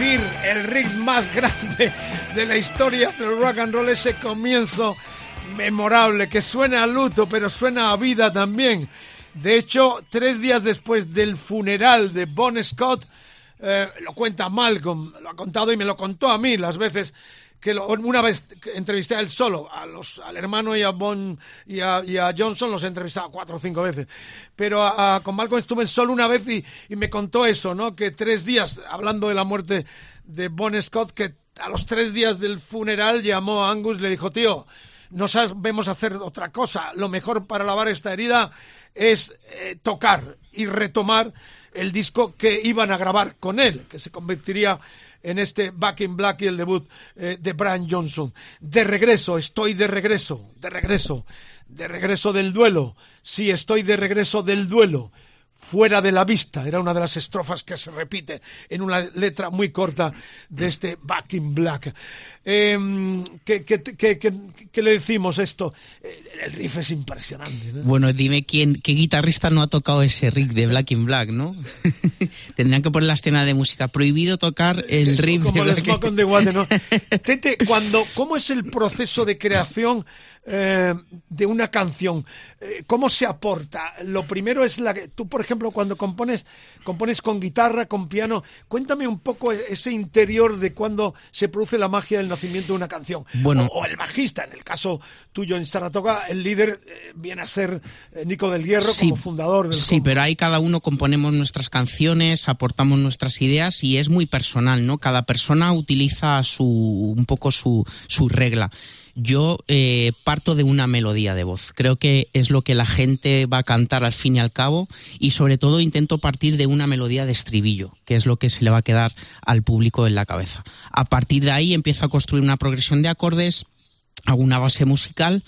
el ritmo más grande de la historia del rock and roll, ese comienzo memorable que suena a luto, pero suena a vida también. De hecho, tres días después del funeral de Bon Scott, eh, lo cuenta Malcolm, lo ha contado y me lo contó a mí las veces que una vez entrevisté a él solo, a los, al hermano y a, bon, y, a, Johnson los he entrevistado cuatro o cinco veces, pero con Malcolm estuve solo una vez y, y, me contó eso, ¿no? Que tres días, hablando de la muerte de Bon Scott, que a los tres días del funeral llamó a Angus y le dijo, tío, no sabemos hacer otra cosa, lo mejor para lavar esta herida es eh, tocar y retomar el disco que iban a grabar con él, que se convertiría en este Back in Black y el debut eh, de Brian Johnson. De regreso, estoy de regreso, de regreso, de regreso del duelo. Sí, estoy de regreso del duelo fuera de la vista. Era una de las estrofas que se repite en una letra muy corta de este Back in Black. Em, ¿qué, le decimos esto? Eh, el riff es impresionante. Bueno, dime quién, qué guitarrista no ha tocado ese riff de Black in Black, ¿no? [laughs] Tendrían que poner la escena de música. Prohibido tocar el riff Como de Black in Black. ¿no? [laughs] Tete, cuando, ¿cómo es el proceso de creación? Eh, de una canción. Eh, ¿Cómo se aporta? Lo primero es la que tú, por ejemplo, cuando compones, compones con guitarra, con piano, cuéntame un poco e-, ese interior de cuando se produce la magia del nacimiento de una canción. Bueno, o, el bajista, en el caso tuyo en Saratoga, el líder eh, viene a ser Nico del Hierro como fundador del Sí, pero ahí cada uno componemos nuestras canciones, aportamos nuestras ideas y es muy personal, ¿no? Cada persona utiliza su un poco su, su regla yo eh, parto de una melodía de voz. Creo que es lo que la gente va a cantar al fin y al cabo y sobre todo intento partir de una melodía de estribillo, que es lo que se le va a quedar al público en la cabeza. A partir de ahí empiezo a construir una progresión de acordes, hago una base musical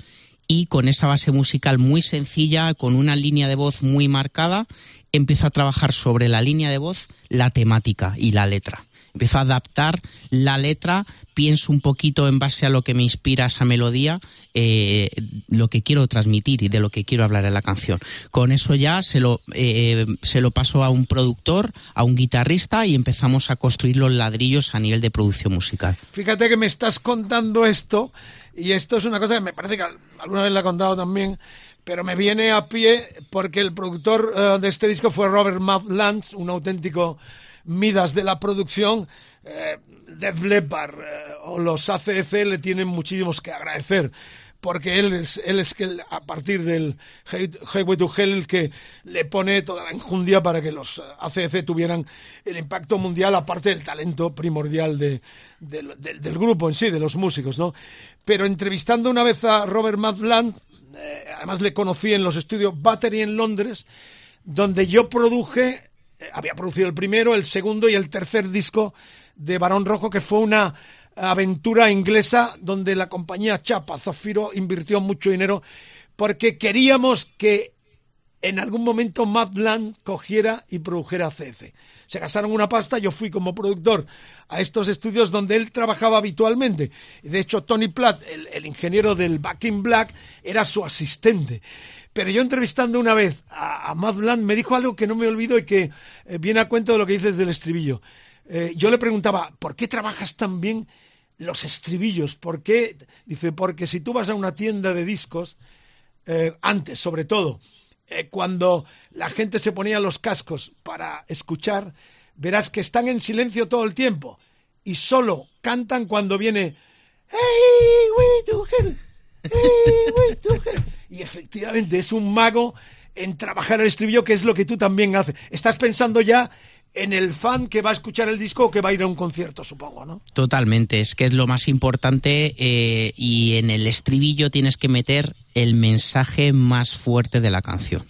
y con esa base musical muy sencilla, con una línea de voz muy marcada, empiezo a trabajar sobre la línea de voz la temática y la letra empiezo a adaptar la letra, pienso un poquito en base a lo que me inspira esa melodía, eh, lo que quiero transmitir y de lo que quiero hablar en la canción. Con eso ya se lo, eh, se lo paso a un productor, a un guitarrista y empezamos a construir los ladrillos a nivel de producción musical. Fíjate que me estás contando esto y esto es una cosa que me parece que alguna vez la he contado también pero me viene a pie porque el productor eh, de este disco fue Robert Lance, un auténtico Midas de la producción, eh, Def eh, o los ACF le tienen muchísimos que agradecer porque él es, él es que a partir del Highway to Hell el que le pone toda la enjundia para que los ACF tuvieran el impacto mundial, aparte del talento primordial de, del grupo en sí, de los músicos, ¿no? Pero entrevistando una vez a Robert Madland, eh, además le conocí en los estudios Battery en Londres, donde yo produje eh, había producido el primero, el segundo y el tercer disco de Barón Rojo, que fue una aventura inglesa donde la compañía Chapa Zafiro invirtió mucho dinero porque queríamos que en algún momento Madland cogiera y produjera CF. Se gastaron una pasta, yo fui como productor a estos estudios donde él trabajaba habitualmente. De hecho, Tony Platt, el, el ingeniero del Back in Black, era su asistente. Pero yo entrevistando una vez a, a me dijo algo que no me olvido y que eh, viene a cuento de lo que dices del estribillo. Eh, yo le preguntaba, ¿por qué trabajas tan bien los estribillos? ¿Por qué? Dice, porque si tú vas a una tienda de discos, eh, antes sobre todo, cuando la gente se ponía los cascos para escuchar, verás que están en silencio todo el tiempo y solo cantan cuando viene Hey, we do hell. Hey, we do y efectivamente es un mago en trabajar el estribillo, que es lo que tú también haces. Estás pensando ya en el fan que va a escuchar el disco o que va a ir a un concierto, supongo, ¿no? Totalmente, es que es lo más importante eh, y en el estribillo tienes que meter el mensaje más fuerte de la canción,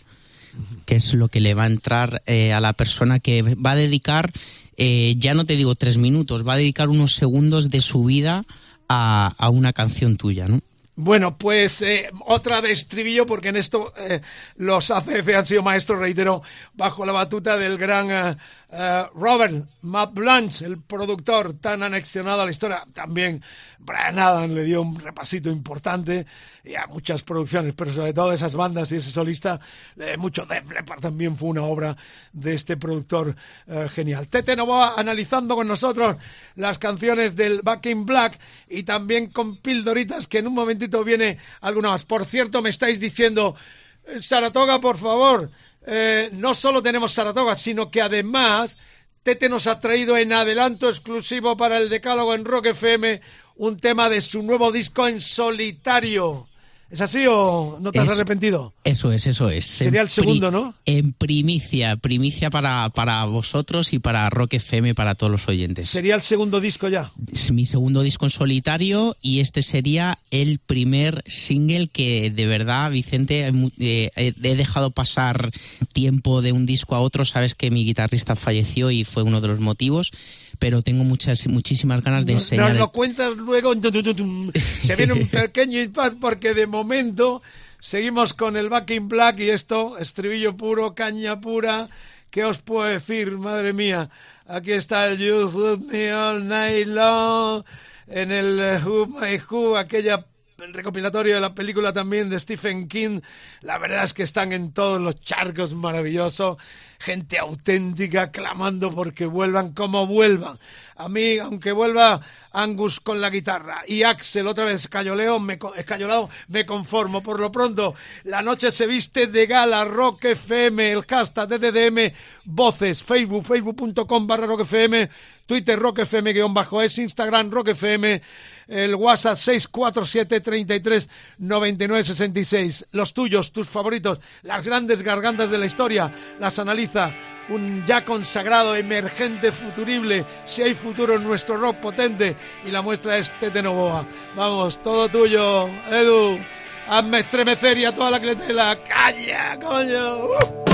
que es lo que le va a entrar eh, a la persona que va a dedicar, eh, ya no te digo tres minutos, va a dedicar unos segundos de su vida a, a una canción tuya, ¿no? Bueno, pues eh, otra de estribillo, porque en esto eh, los ACF han sido maestros, reitero, bajo la batuta del gran eh, Robert Matt el productor tan anexionado a la historia. También Brian Adam le dio un repasito importante y a muchas producciones, pero sobre todo esas bandas y ese solista, mucho Def Leppard también fue una obra de este productor eh, genial. Tete Novoa analizando con nosotros las canciones del Back in Black y también con pildoritas que en un momentito viene alguna más. Por cierto, me estáis diciendo, eh, Saratoga, por favor, eh, no solo tenemos Saratoga, sino que además Tete nos ha traído en adelanto exclusivo para el Decálogo en Rock FM un tema de su nuevo disco en solitario. ¿Es así o no te has arrepentido? Eso es, eso es. Sería el segundo, ¿no? En primicia, primicia para, para vosotros y para Rock FM, para todos los oyentes. ¿Sería el segundo disco ya? Es mi segundo disco en solitario y este sería el primer single que de verdad, Vicente, eh, he dejado pasar tiempo de un disco a otro. Sabes que mi guitarrista falleció y fue uno de los motivos pero tengo muchas muchísimas ganas de enseñar. Nos lo cuentas luego. Se viene un [laughs] pequeño impasse porque de momento seguimos con el Back in Black y esto, estribillo puro, caña pura. ¿Qué os puedo decir, madre mía? Aquí está el You With Me All Night Long, en el Who My Who, aquella el recopilatorio de la película también de Stephen King. La verdad es que están en todos los charcos, maravilloso. Gente auténtica clamando porque vuelvan como vuelvan. A mí, aunque vuelva Angus con la guitarra y Axel otra vez escayoleo, me, escayolado, me conformo. Por lo pronto, la noche se viste de gala Rock FM, el hashtag DDDM, voces, Facebook, facebook.com barra Rock FM, Twitter Rock FM guion bajo es, Instagram Rock FM el WhatsApp 647 33 99 66. Los tuyos, tus favoritos, las grandes gargantas de la historia, las un ya consagrado, emergente, futurible, si hay futuro en nuestro rock potente, y la muestra es Tete Novoa. Vamos, todo tuyo, Edu. Hazme estremecer y a toda la clientela. ¡Calla, coño! ¡Uh!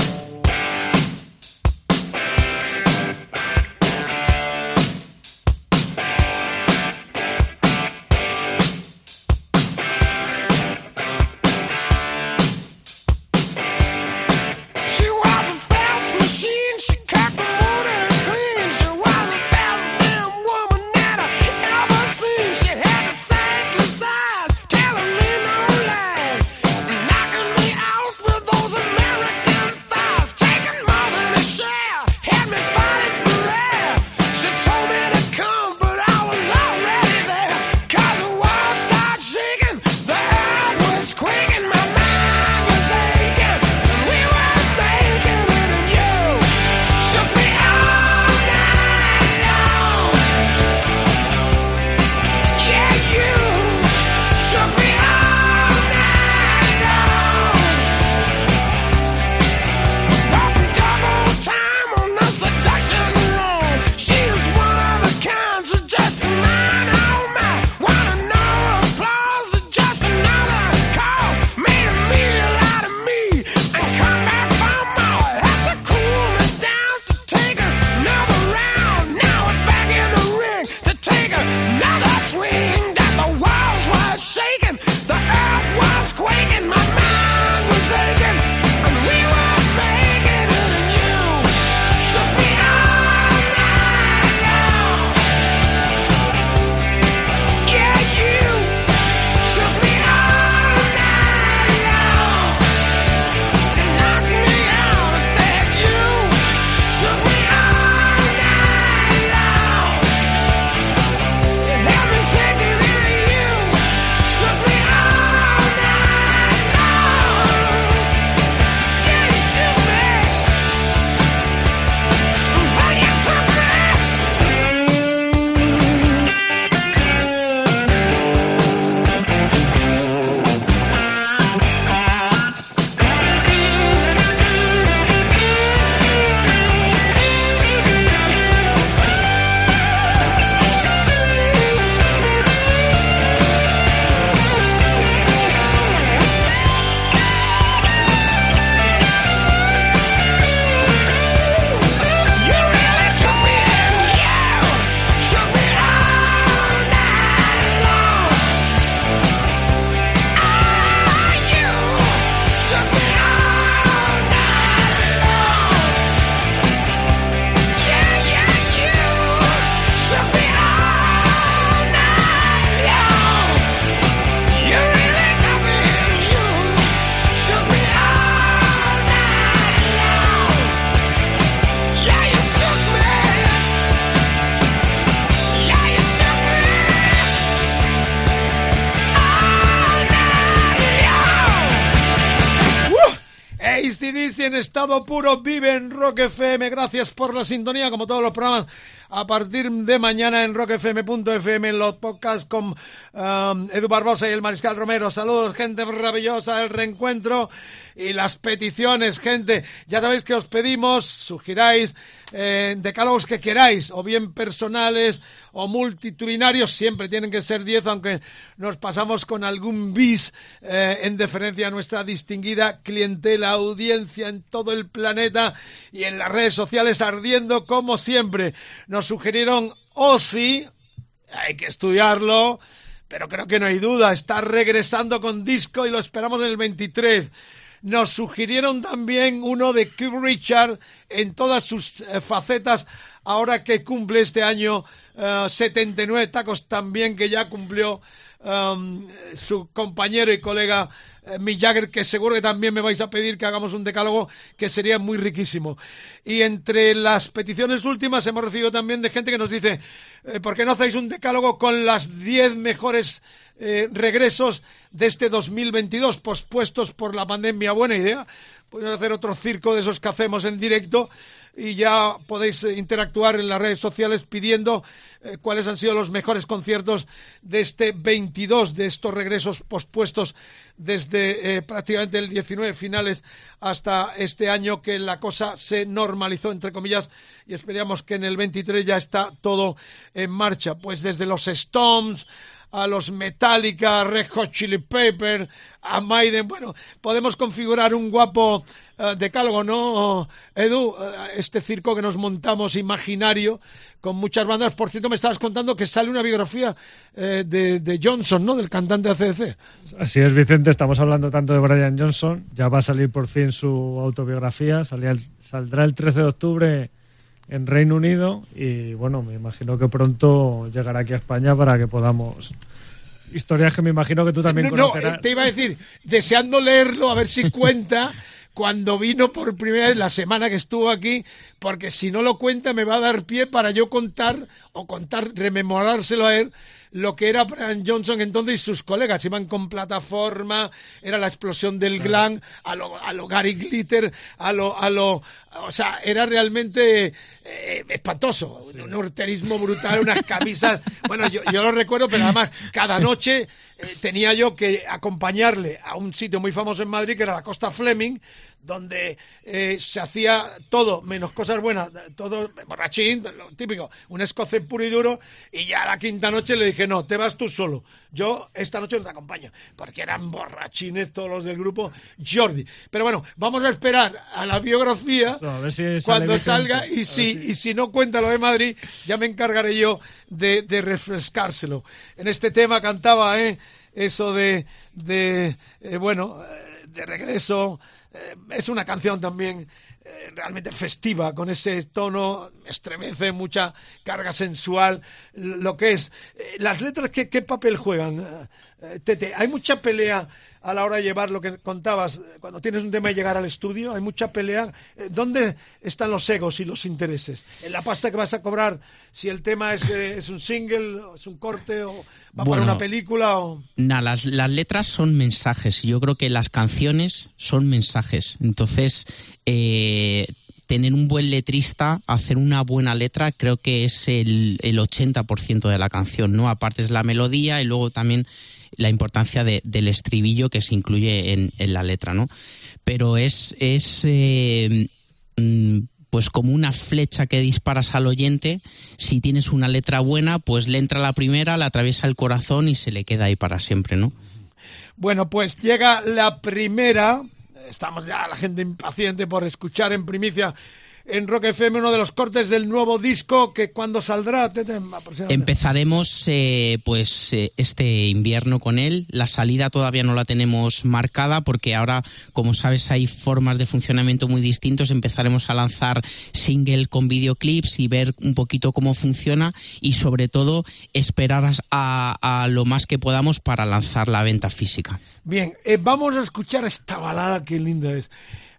ACDC en estado puro vive en Rock FM. Gracias por la sintonía, como todos los programas a partir de mañana en rockfm.fm en los podcasts con um, Edu Barbosa y el Mariscal Romero. Saludos, gente maravillosa del reencuentro y las peticiones, gente. Ya sabéis que os pedimos, sugiráis eh, decálogos que queráis, o bien personales o multitudinarios, siempre tienen que ser 10, aunque nos pasamos con algún bis eh, en deferencia a nuestra distinguida clientela, audiencia en todo el planeta y en las redes sociales ardiendo como siempre. Nos sugirieron Ozzy, hay que estudiarlo, pero creo que no hay duda, está regresando con disco y lo esperamos en el 23. Nos sugirieron también uno de Keith Richard en todas sus eh, facetas, ahora que cumple este año 79 eh, tacos también, que ya cumplió um, su compañero y colega eh, Mick Jagger, que seguro que también me vais a pedir que hagamos un decálogo que sería muy riquísimo. Y entre las peticiones últimas hemos recibido también de gente que nos dice, ¿por qué no hacéis un decálogo con las 10 mejores eh, regresos de este 2022 pospuestos por la pandemia. Buena idea. Podemos hacer otro circo de esos que hacemos en directo y ya podéis eh, interactuar en las redes sociales pidiendo eh, cuáles han sido los mejores conciertos de este 22, de estos regresos pospuestos desde prácticamente el 19 finales hasta este año que la cosa se normalizó, entre comillas, y esperamos que en el 23 ya está todo en marcha. Pues desde los Stones a los Metallica, Red Hot Chili Pepper, a Maiden. Bueno, podemos configurar un guapo uh, decálogo, ¿no, Edu? Eh, este circo que nos montamos imaginario con muchas bandas. Por cierto, me estabas contando que sale una biografía eh, de, Johnson, ¿no? Del cantante ACDC. Así es, Vicente. Estamos hablando tanto de Brian Johnson. Ya va a salir por fin su autobiografía. saldrá el 13 de octubre en Reino Unido y bueno, me imagino que pronto llegará aquí a España para que podamos historias que me imagino que tú también conocerás. No, te iba a decir, deseando leerlo, a ver si cuenta [laughs] cuando vino por primera vez la semana que estuvo aquí, porque si no lo cuenta me va a dar pie para yo contar o contar, rememorárselo a él lo que era Brian Johnson entonces y sus colegas. Iban con plataforma, era la explosión del glam, a lo, a lo Gary Glitter, a lo, a lo, o sea, era realmente eh, espantoso. Un horterismo brutal, unas camisas. [laughs] bueno, yo, yo lo recuerdo, pero además cada noche eh, tenía yo que acompañarle a un sitio muy famoso en Madrid, que era la Costa Fleming, donde eh, se hacía todo, menos cosas buenas, todo borrachín, lo típico, un escocés puro y duro, y ya a la quinta noche le dije, no, te vas tú solo, yo esta noche no te acompaño, porque eran borrachines todos los del grupo Jordi. Pero bueno, vamos a esperar a la biografía cuando salga, y si, y si no cuenta lo de Madrid, ya me encargaré yo de, de refrescárselo. En este tema cantaba, ¿eh? Eso de, de eh, bueno, de regreso eh, es una canción también eh, realmente festiva, con ese tono, estremece, mucha carga sensual, lo que es. Eh, las letras, ¿qué, qué papel juegan? Tete, hay mucha pelea a la hora de llevar lo que contabas, cuando tienes un tema y llegar al estudio, hay mucha pelea. ¿Dónde están los egos y los intereses? ¿En la pasta que vas a cobrar si el tema es, es un single, es un corte o ¿Va bueno, una película o...? las, las letras son mensajes. Yo creo que las canciones son mensajes. Entonces, eh, tener un buen letrista, hacer una buena letra, creo que es el, el 80% de la canción, ¿no? Aparte es la melodía y luego también la importancia del estribillo que se incluye en, en, la letra, ¿no? Pero es... es eh, mm, pues como una flecha que disparas al oyente, si tienes una letra buena, pues le entra la primera, la atraviesa el corazón y se le queda ahí para siempre, ¿no? Bueno, pues llega la primera, estamos ya la gente impaciente por escuchar en primicia en Rock FM uno de los cortes del nuevo disco que cuando saldrá empezaremos eh, pues eh, este invierno con él. La salida todavía no la tenemos marcada porque ahora como sabes hay formas de funcionamiento muy distintos. Empezaremos a lanzar single con videoclips y ver un poquito cómo funciona y sobre todo esperar a, lo más que podamos para lanzar la venta física. Bien eh, vamos a escuchar esta balada que linda es.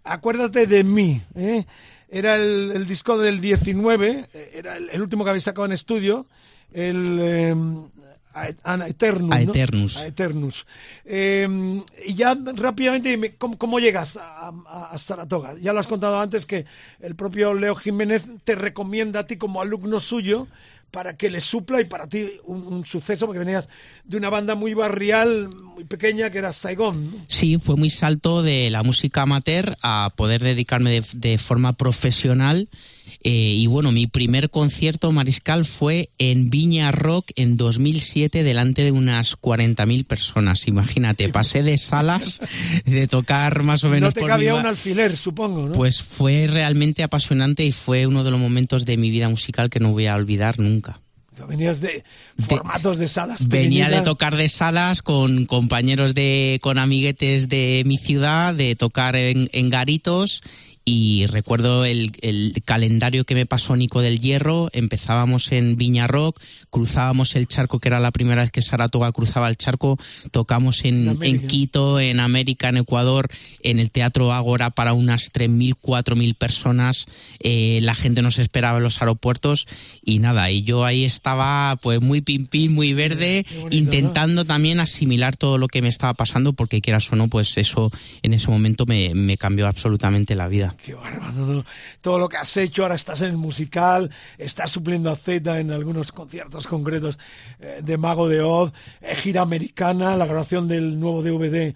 Acuérdate de mí ¿eh? Era el, disco del 19, era el, último que habéis sacado en estudio. El, em, a, Eternus. A Eternus. Em, y ya rápidamente, ¿cómo, llegas a, a, Saratoga? Ya lo has contado antes que el propio Leo Jiménez te recomienda a ti como alumno suyo para que le supla y para ti un, suceso, porque venías de una banda muy barrial, muy pequeña, que era Saigón. Sí, fue muy salto de la música amateur a poder dedicarme de forma profesional eh, y bueno, mi primer concierto mariscal fue en Viña Rock en 2007 delante de unas 40.000 personas. Imagínate, pasé de salas [laughs] de tocar más o menos. No te cabía un alfiler, supongo, ¿no? Pues fue realmente apasionante y fue uno de los momentos de mi vida musical que no voy a olvidar nunca. Venías de formatos de, salas. Venía de tocar de salas con compañeros de, con amiguetes de mi ciudad, de tocar en, en garitos y recuerdo el, calendario que me pasó Nico del Hierro, empezábamos en Viña Rock, cruzábamos el charco, que era la primera vez que Saratoga cruzaba el charco, tocamos en, en, Quito, en América, en Ecuador, en el Teatro Ágora para unas 3.000, 4.000 personas, eh, la gente nos esperaba en los aeropuertos y nada, y yo ahí estaba pues muy pimpín, muy verde, intentando también asimilar todo lo que me estaba pasando, porque quieras o no, pues eso en ese momento me, me cambió absolutamente la vida. Qué bárbaro, Todo lo que has hecho, ahora estás en el musical, estás supliendo a Z en algunos conciertos concretos eh, de Mago de Oz, eh, gira americana, la grabación del nuevo DVD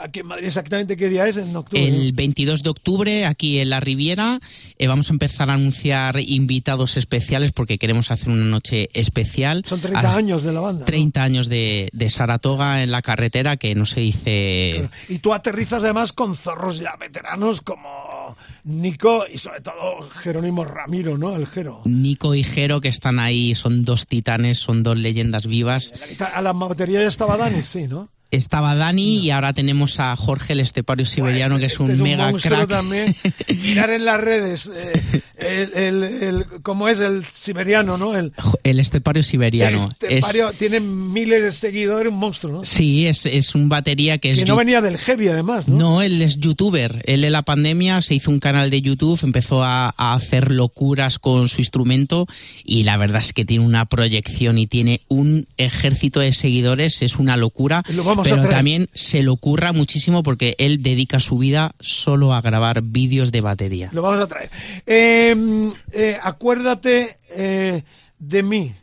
aquí en Madrid exactamente qué día es, en octubre. El 22 de octubre, aquí en la Riviera, eh, vamos a empezar a anunciar invitados especiales porque queremos hacer una noche especial. Son 30 años de la banda. 30 años de, Saratoga en la carretera, que no se dice... Y tú aterrizas además con zorros ya veteranos como Nico y sobre todo Jerónimo Ramiro, ¿no? El Jero. Nico y Jero que están ahí, son dos titanes, son dos leyendas vivas. A la batería ya estaba Dani, sí, ¿no? Estaba Dani y ahora tenemos a Jorge el estepario siberiano, que es un mega crack. también. Mirar en las redes eh, el, el, cómo es el siberiano, ¿no? El, el estepario siberiano. El estepario tiene miles de seguidores, un monstruo, ¿no? Sí, es, es un batería que es... Que no venía del heavy, además, ¿no? No, él es youtuber. Él en la pandemia se hizo un canal de YouTube, empezó a, a hacer locuras con su instrumento y la verdad es que tiene una proyección y tiene un ejército de seguidores, es una locura pero también se le ocurra muchísimo porque él dedica su vida solo a grabar vídeos de batería. Lo vamos a traer. Em, eh, acuérdate eh, de mí.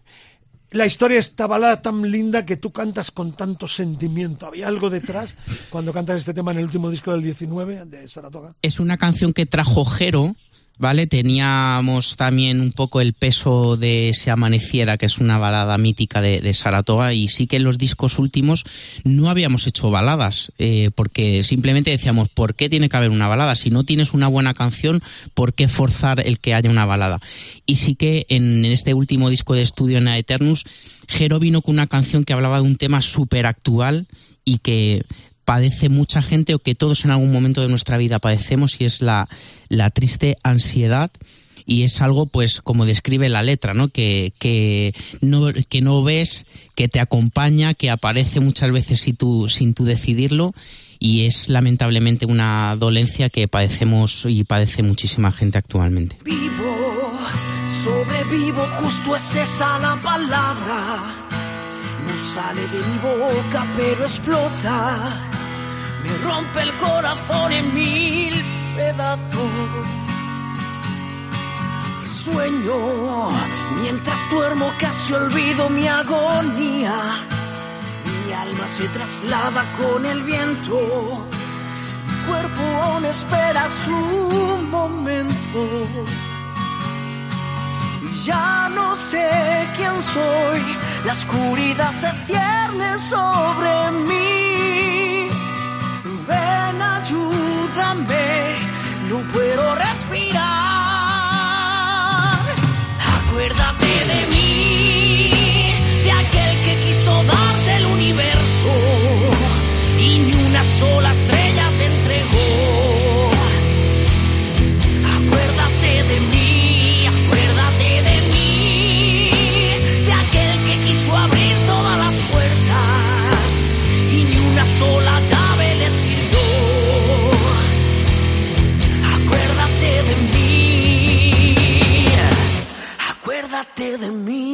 La historia esta balada tan linda que tú cantas con tanto sentimiento. ¿Había algo detrás cuando cantas este tema en el último disco del 19 de Saratoga? Es una canción que trajo Jero ¿vale? Teníamos también un poco el peso de Se Amaneciera, que es una balada mítica de, Saratoga, y sí que en los discos últimos no habíamos hecho baladas, eh, porque simplemente decíamos, ¿por qué tiene que haber una balada? Si no tienes una buena canción, ¿por qué forzar el que haya una balada? Y sí que en este último disco de estudio en Eternus, Jero vino con una canción que hablaba de un tema súper actual y que padece mucha gente o que todos en algún momento de nuestra vida padecemos y es la, la triste ansiedad y es algo pues como describe la letra, ¿no? Que, que, no, que no ves, que te acompaña, que aparece muchas veces sin tú, sin tú decidirlo y es lamentablemente una dolencia que padecemos y padece muchísima gente actualmente. Vivo, sobrevivo, justo es esa la palabra. No sale de mi boca, pero explota. Me rompe el corazón en mil pedazos. Sueño mientras duermo, casi olvido mi agonía. Mi alma se traslada con el viento. Mi cuerpo aún espera su momento. Ya no sé quién soy, la oscuridad se cierne sobre mí. Ven, ayúdame, no puedo respirar. Mí, acuérdate de mí.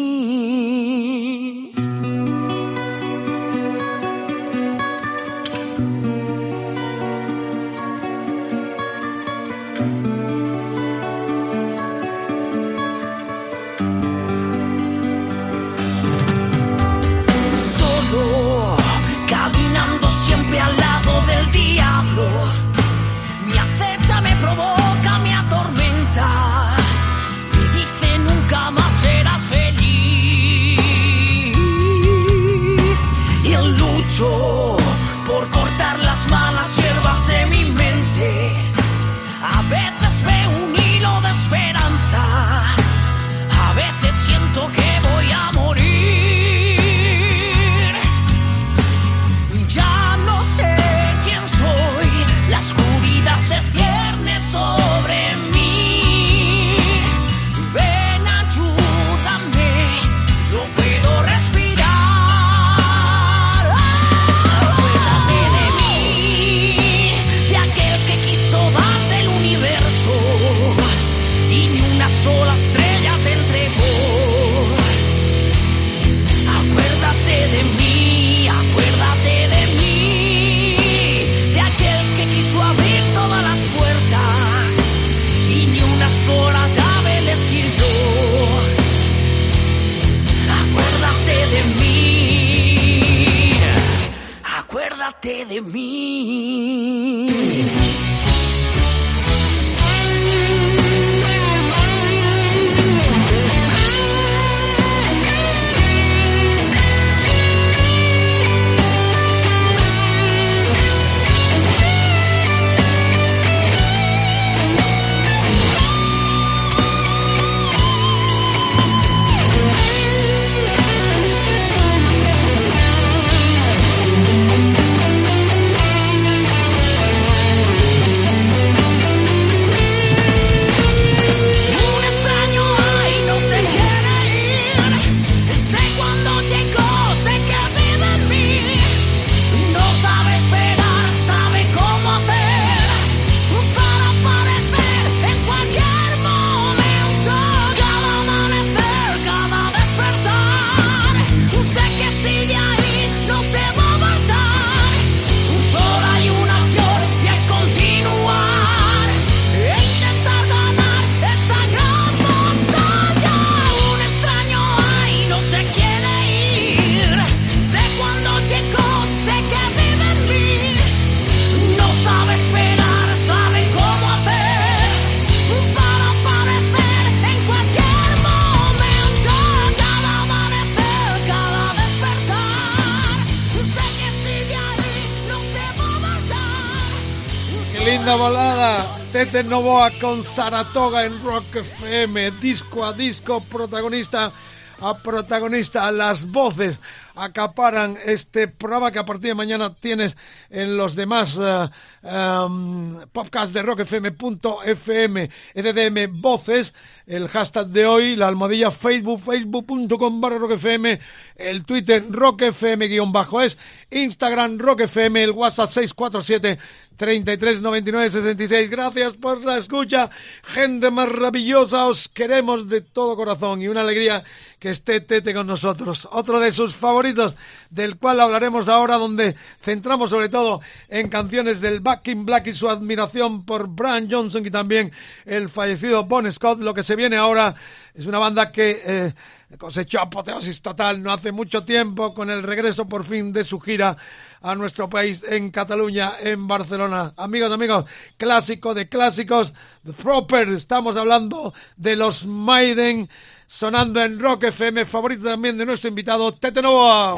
Novoa con Saratoga en Rock FM. Disco a disco, protagonista a protagonista. Las voces acaparan este programa que a partir de mañana tienes en los demás uh, um, podcasts de rockfm.fm, EDM Voces, el hashtag de hoy, la almohadilla Facebook, facebook.com barra rockfm, el Twitter rockfm-es, Instagram rockfm, el WhatsApp 647 33 99 66. Gracias por la escucha, gente maravillosa. Os queremos de todo corazón y una alegría que esté Tete con nosotros. Otro de sus favoritos, del cual hablaremos ahora, donde centramos sobre todo en canciones del Back in Black y su admiración por Brian Johnson y también el fallecido Bon Scott. Lo que se viene ahora es una banda que. Eh, cosechó apoteosis total no hace mucho tiempo con el regreso por fin de su gira a nuestro país en Cataluña, en Barcelona. Amigos, amigos, clásico de clásicos, The Proper, estamos hablando de los Maiden sonando en Rock FM, favorito también de nuestro invitado Tete Novoa.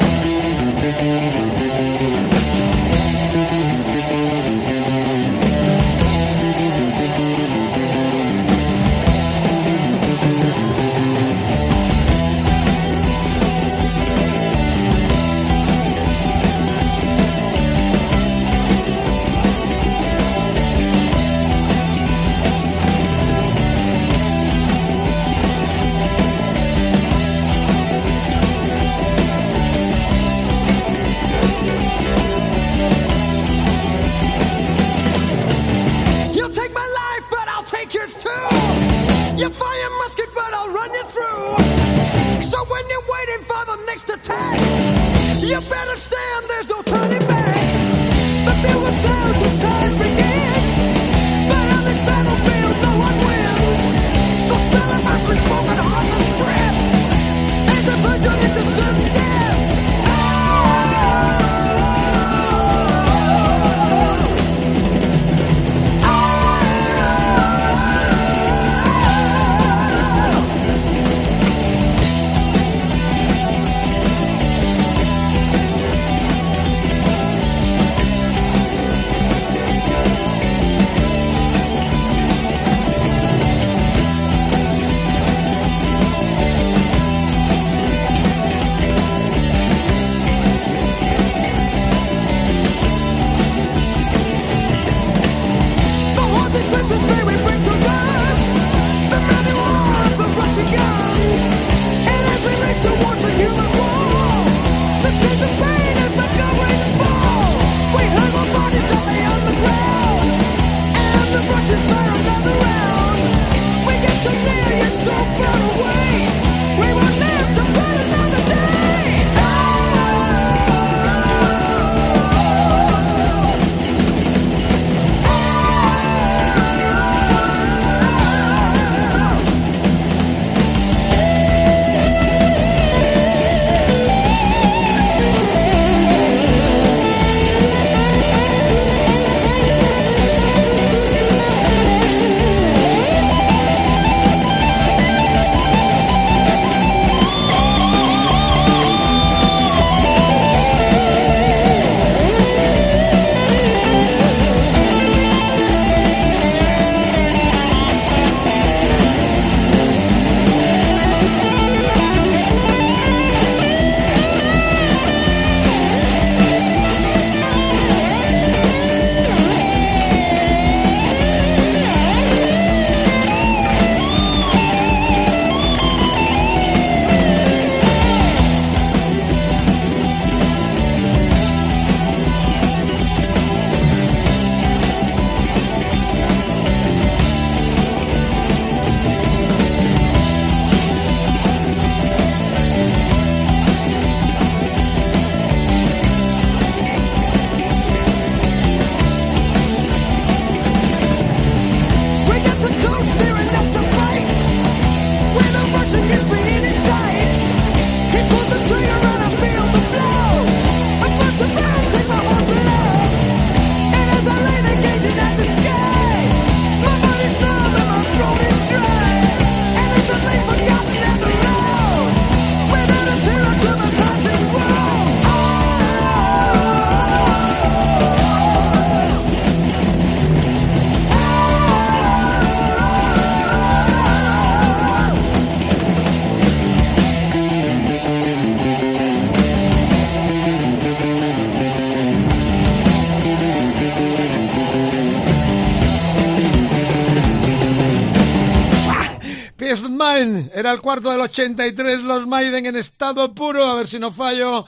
Era el cuarto del 83, los Maiden en estado puro. A ver si no fallo.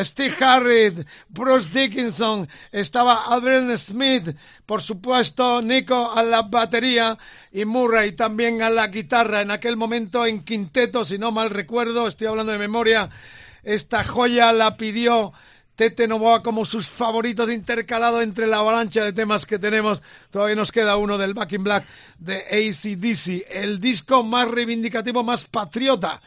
Steve Harris, Bruce Dickinson, estaba Adrian Smith, por supuesto Nico a la batería y Murray también a la guitarra. En aquel momento en quinteto, si no mal recuerdo, estoy hablando de memoria, esta joya la pidió Tete Novoa como sus favoritos intercalado entre la avalancha de temas que tenemos. Todavía nos queda uno del Back in Black de ACDC, el disco más reivindicativo, más patriota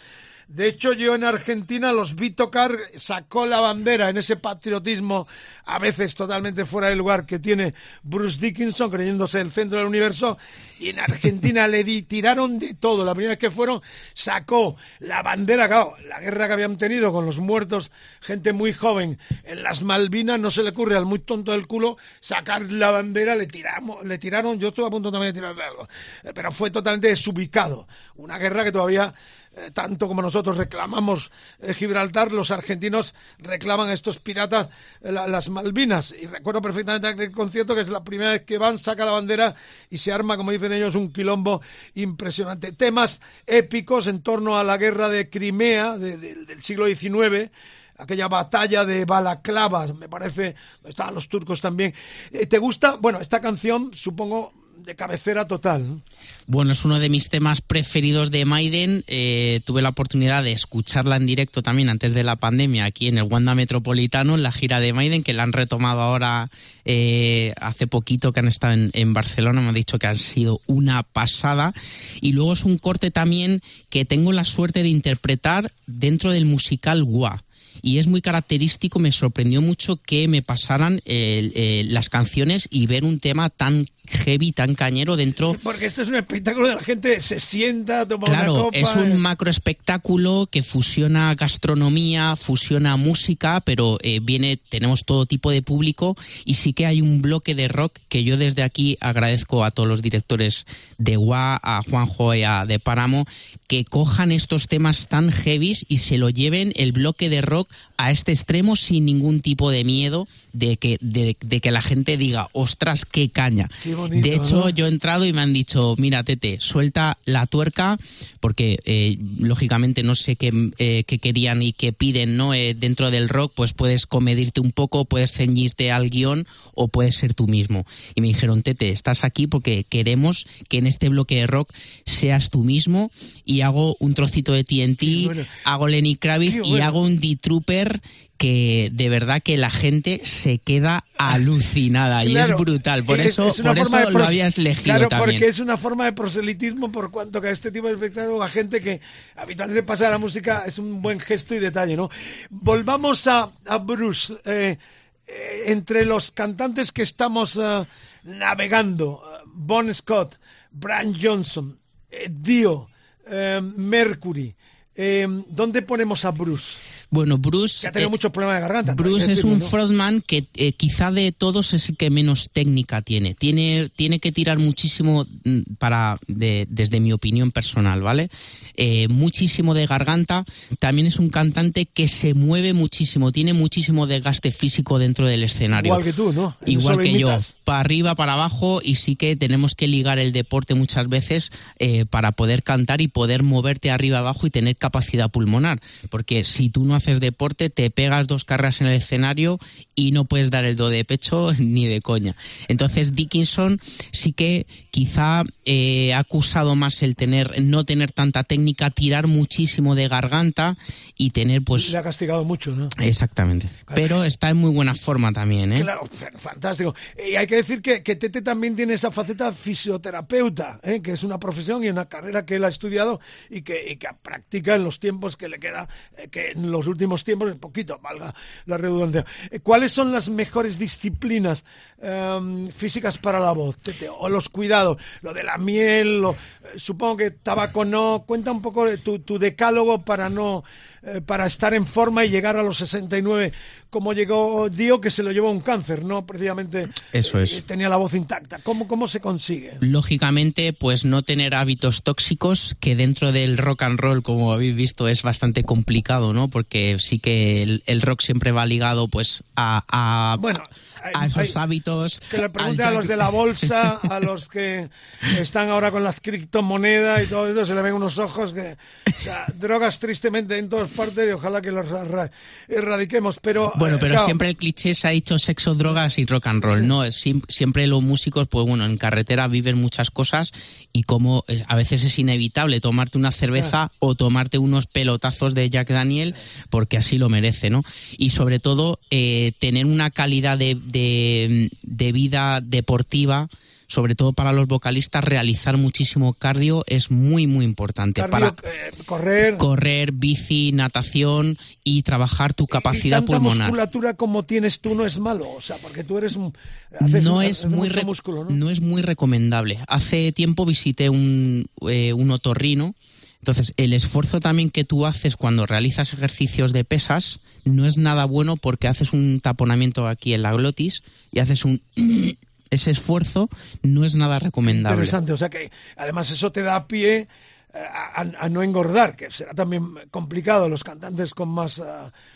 de hecho, yo en Argentina los vi tocar, sacó la bandera en ese patriotismo, a veces totalmente fuera del lugar, que tiene Bruce Dickinson, creyéndose el centro del universo, y en Argentina le di, tiraron de todo. La primera vez que fueron, sacó la bandera, claro, la guerra que habían tenido con los muertos, gente muy joven, en las Malvinas, no se le ocurre al muy tonto del culo sacar la bandera, le tiramos, le tiraron, yo estuve a punto también de tirarle algo, pero fue totalmente desubicado. Una guerra que todavía eh, tanto como nosotros reclamamos eh, Gibraltar, los argentinos reclaman a estos piratas eh, las Malvinas. Y recuerdo perfectamente aquel concierto que es la primera vez que van, saca la bandera y se arma, como dicen ellos, un quilombo impresionante. Temas épicos en torno a la guerra de Crimea del siglo XIX aquella batalla de balaclavas, me parece, estaban los turcos también. ¿Te gusta? Bueno, esta canción, supongo, de cabecera total. Bueno, es uno de mis temas preferidos de Maiden. Eh, tuve la oportunidad de escucharla en directo también antes de la pandemia aquí en el Wanda Metropolitano, en la gira de Maiden, que la han retomado ahora eh, hace poquito que han estado en, Barcelona. Me han dicho que han sido una pasada. Y luego es un corte también que tengo la suerte de interpretar dentro del musical Gua y es muy característico, me sorprendió mucho que me pasaran eh, las canciones y ver un tema tan heavy, tan cañero dentro. Porque esto es un espectáculo de la gente se sienta, toma claro, una copa. es un macro espectáculo que fusiona gastronomía, fusiona música, pero eh, viene, tenemos todo tipo de público y sí que hay un bloque de rock que yo desde aquí agradezco a todos los directores de WA, a Juanjo y a De Páramo, que cojan estos temas tan heavies y se lo lleven el bloque de rock a este extremo sin ningún tipo de miedo de que, de, que la gente diga, ostras, qué caña. De hecho, yo he entrado y me han dicho, mira, Tete, suelta la tuerca, porque eh, lógicamente no sé eh, qué, querían y qué piden ¿no? Eh, dentro del rock, pues puedes comedirte un poco, puedes ceñirte al guion o puedes ser tú mismo. Y me dijeron, Tete, estás aquí porque queremos que en este bloque de rock seas tú mismo y hago un trocito de TNT, hago Lenny Kravitz y hago un D-Trooper que de verdad que la gente se queda alucinada y es brutal. Por eso, por eso lo habías elegido claro, también. porque es una forma de proselitismo por cuanto que a este tipo de espectáculo la gente que habitualmente pasa de la música es un buen gesto y detalle, ¿no? Volvamos a, a Bruce. Eh, eh, entre los cantantes que estamos uh, navegando, uh, Bon Scott, Brian Johnson, eh, Dio, Mercury, ¿dónde ponemos a Bruce? Bueno, Bruce. ha tenido muchos problemas de garganta. Bruce es un frontman que eh, quizá de todos es el que menos técnica tiene. Tiene, tiene que tirar muchísimo mm, para, desde mi opinión personal, ¿vale? Eh, muchísimo de garganta. También es un cantante que se mueve muchísimo, tiene muchísimo desgaste físico dentro del escenario. Igual que tú, ¿no? Igual que yo. Para arriba, para abajo, y sí que tenemos que ligar el deporte muchas veces eh, para poder cantar y poder moverte arriba abajo y tener capacidad pulmonar. Porque si tú no haces deporte, te pegas dos carreras en el escenario y no puedes dar el do de pecho [laughs] ni de coña. Entonces Dickinson sí que quizá eh, ha acusado más el tener, no tener tanta técnica, tirar muchísimo de garganta y tener pues... Le ha castigado mucho, ¿no? Exactamente. Pero está en muy buena forma también, ¿eh? Claro, fantástico. Y hay que decir que, que Tete también tiene esa faceta fisioterapeuta, ¿eh? que es una profesión y una carrera que él ha estudiado y que, y que practica en los tiempos que le queda, que en los últimos tiempos, un poquito, valga la redundancia. Eh, ¿Cuáles son las mejores disciplinas em, físicas para la voz? O los cuidados, lo de la miel, lo, eh, supongo que tabaco no. Cuenta un poco de tu, tu decálogo para no eh, para estar en forma y llegar a los 69 como llegó Dio, que se lo llevó un cáncer, ¿no? Precisamente Eso es. tenía la voz intacta. ¿Cómo, ¿Cómo se consigue? Lógicamente, pues no tener hábitos tóxicos, que dentro del rock and roll, como habéis visto, es bastante complicado, ¿no? Porque sí que el, rock siempre va ligado pues a, a bueno, a esos hábitos. Que le pregunte a los de la bolsa, a los que están ahora con las criptomonedas y todo eso, se le ven unos ojos que. O sea, drogas tristemente en todas partes y ojalá que los erradiquemos. Pero. Bueno, eh, pero siempre el cliché se ha dicho sexo, drogas y rock and roll, ¿no? siempre los músicos, pues bueno, en carretera viven muchas cosas y como a veces es inevitable tomarte una cerveza o tomarte unos pelotazos de Jack Daniel porque así lo merece, ¿no? Y sobre todo, eh, tener una calidad de de, vida deportiva sobre todo para los vocalistas, realizar muchísimo cardio es muy, muy importante. para eh, correr. Correr, bici, natación y trabajar tu capacidad y pulmonar. musculatura como tienes tú no es malo, o sea, porque tú eres un. no, es muy músculo, ¿no? es muy recomendable. Hace tiempo visité un, eh, un otorrino. Entonces, el esfuerzo también que tú haces cuando realizas ejercicios de pesas no es nada bueno porque haces un taponamiento aquí en la glotis y haces un [clears throat] ese esfuerzo no es nada recomendable. Interesante, o sea que además eso te da pie a, no engordar, que será también complicado los cantantes con más eh,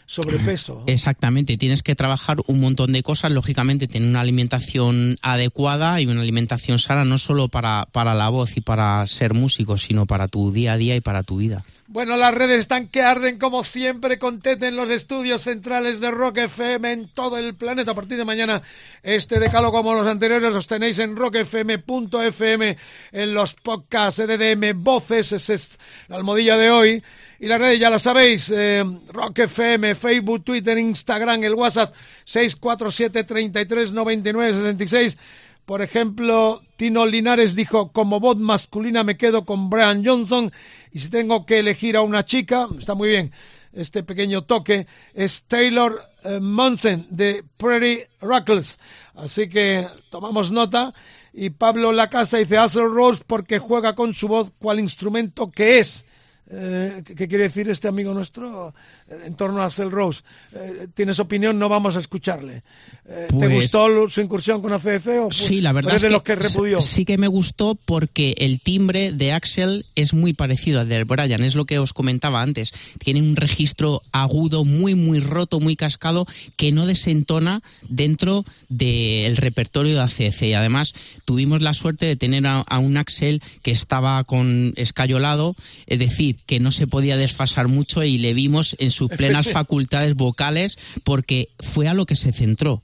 sobrepeso. [clears throat] Exactamente, tienes que trabajar un montón de cosas, lógicamente tener una alimentación adecuada y una alimentación sana no solo para, para la voz y para ser músico, sino para tu día a día y para tu vida. Bueno, las redes están que arden como siempre con Tete en los estudios centrales de Rock FM en todo el planeta. A partir de mañana, este decalo como los anteriores los tenéis en rockfm.fm, en los podcasts EDM Voces, es la almohadilla de hoy. Y las redes ya las sabéis, eh, Rock FM, Facebook, Twitter, Instagram, el WhatsApp 647 33 66 por ejemplo, Tino Linares dijo, como voz masculina me quedo con Brian Johnson y si tengo que elegir a una chica, está muy bien este pequeño toque, es Taylor eh, Monson de Pretty Ruckles. Así que tomamos nota y Pablo Lacasa dice Hazel Rose porque juega con su voz cual instrumento que es. Eh, ¿Qué quiere decir este amigo nuestro eh, en torno a Cell Rose? Eh, ¿Tienes opinión? No vamos a escucharle. ¿Te pues gustó su incursión con ACF? O sí, la verdad es que, sí que me gustó porque el timbre de Axel es muy parecido al del Brian, es lo que os comentaba antes. Tiene un registro agudo muy, muy roto, muy cascado, que no desentona dentro del repertorio de ACC. Y además tuvimos la suerte de tener a, a un Axel que estaba con escayolado, es decir, que no se podía desfasar mucho y le vimos en sus plenas [laughs] facultades vocales porque fue a lo que se centró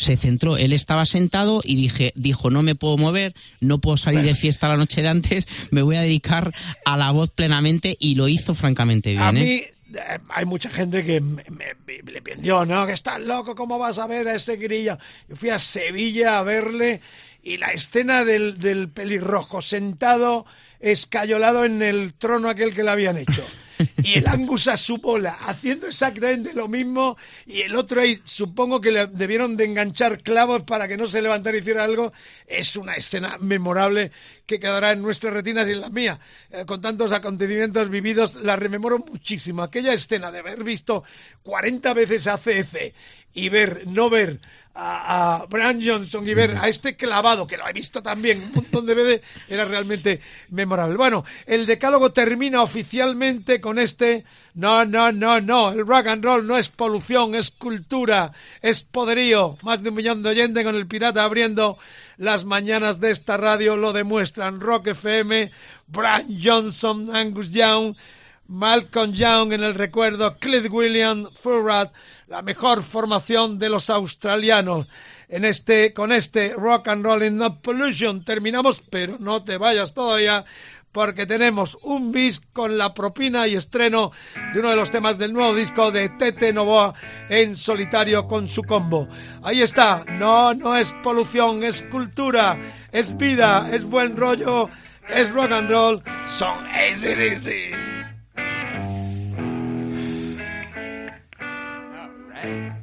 se centró. Él estaba sentado y dije, dijo, no me puedo mover, no puedo salir de fiesta la noche de antes, me voy a dedicar a la voz plenamente y lo hizo francamente bien. A ¿eh? mí eh, hay mucha gente que me, le pidió, ¿no? Que estás loco, ¿cómo vas a ver a ese grillo? Yo fui a Sevilla a verle y la escena del, del pelirrojo sentado escayolado en el trono aquel que le habían hecho. [laughs] Y el Angus a su bola, haciendo exactamente lo mismo, y el otro ahí, supongo que le debieron de enganchar clavos para que no se levantara y hiciera algo. Es una escena memorable que quedará en nuestras retinas y en las mías. Eh, con tantos acontecimientos vividos, la rememoro muchísimo. Aquella escena de haber visto 40 veces a CF y ver, no ver a, a Brian Johnson y ver a este clavado, que lo he visto también un montón de veces, era realmente memorable. Bueno, el decálogo termina oficialmente con este no, no, no, no, el rock and roll no es polución, es cultura, es poderío. Más de un millón de oyentes con el pirata abriendo las mañanas de esta radio lo demuestran. Rock FM, Brian Johnson, Angus Young, Malcolm Young en el recuerdo, Cliff Williams, Furrat, la mejor formación de los australianos. En este, con este Rock and Roll in Not Pollution terminamos, pero no te vayas todavía porque tenemos un bis con la propina y estreno de uno de los temas del nuevo disco de Tete Novoa en solitario con su combo. Ahí está, no, no es polución, es cultura, es vida, es buen rollo, es rock and roll, son ACDC. Hey.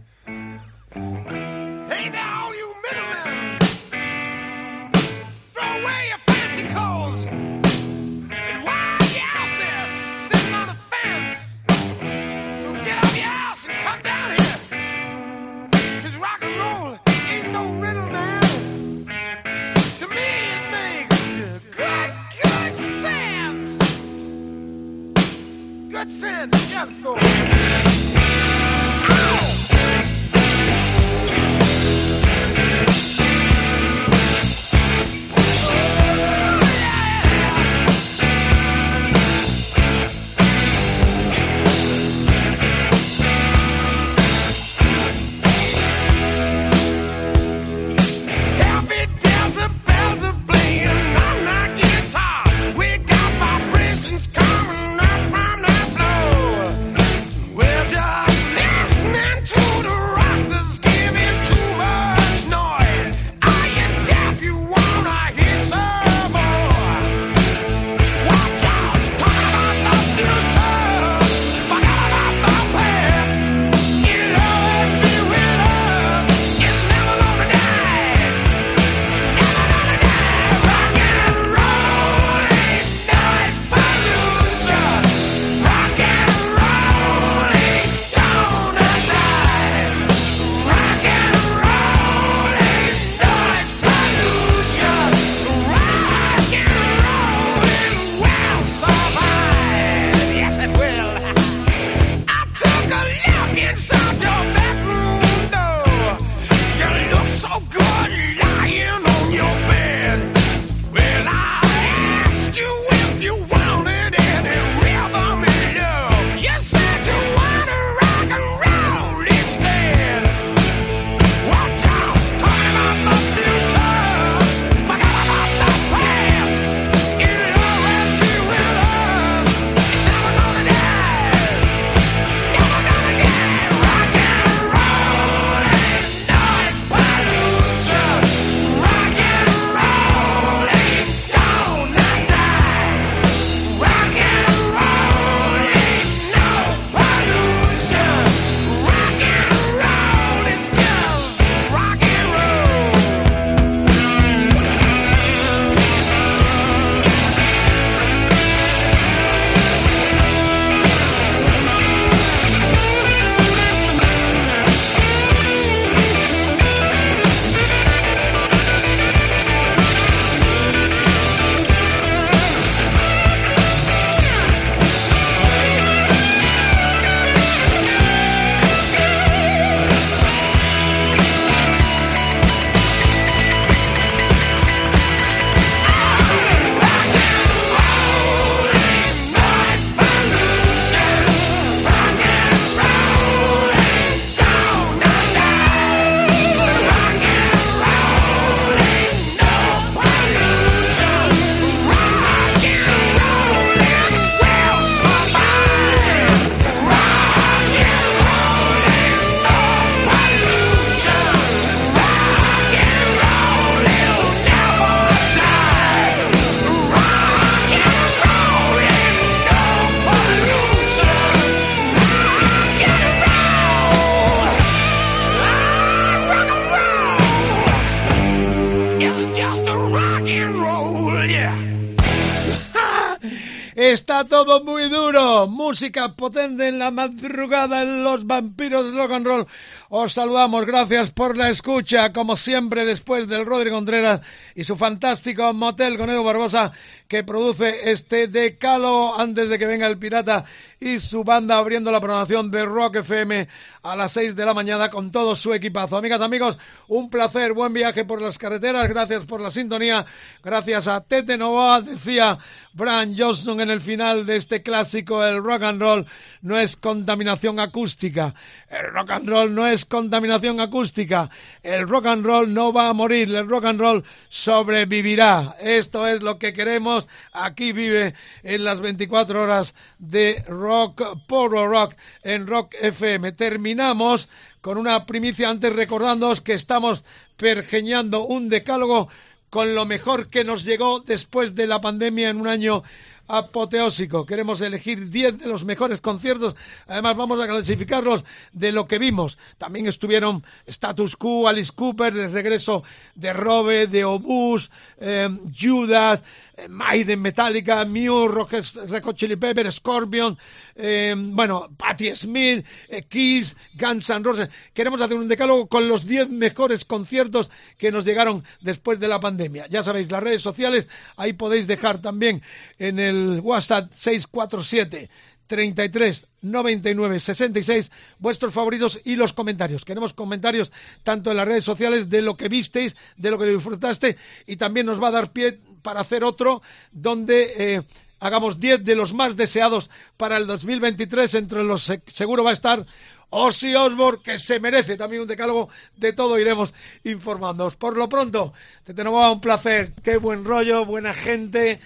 Todo muy duro. Música potente en la madrugada en los vampiros de rock and roll. Os saludamos. Gracias por la escucha. Como siempre, después del Rodrigo Contreras y su fantástico motel con Edu Barbosa que produce este decalo antes de que venga el pirata y su banda abriendo la programación de Rock FM a las 6 de la mañana con todo su equipazo. Amigas, amigos, un placer, buen viaje por las carreteras, gracias por la sintonía, gracias a Tete Novoa, decía Brian Johnston en el final de este clásico, el rock and roll no es contaminación acústica, el rock and roll no es contaminación acústica, el rock and roll no va a morir, el rock and roll sobrevivirá. Esto es lo que queremos, aquí vive en las 24 horas de rock, puro rock en Rock FM. Terminamos con una primicia antes recordándoos que estamos pergeñando un decálogo con lo mejor que nos llegó después de la pandemia en un año apoteósico. Queremos elegir 10 de los mejores conciertos. Además, vamos a clasificarlos de lo que vimos. También estuvieron Status Quo, Alice Cooper, el regreso de Robe, de Obús, eh, Judas, Maiden, Metallica, Mew, Rock, Red Hot Chili Pepper, Scorpion, eh, bueno, Patti Smith, eh, Kiss, Guns N' Roses. Queremos hacer un decálogo con los 10 mejores conciertos que nos llegaron después de la pandemia. Ya sabéis, las redes sociales, ahí podéis dejar también en el WhatsApp 647 33 99 66 vuestros favoritos y los comentarios. Queremos comentarios tanto en las redes sociales de lo que visteis, de lo que disfrutaste y también nos va a dar pie para hacer otro donde eh, hagamos 10 de los más deseados para el 2023. Entre los seguro va a estar Ozzy Osbourne, que se merece también un decálogo. De todo iremos informándoos. Por lo pronto, te tenemos un placer. Qué buen rollo, buena gente.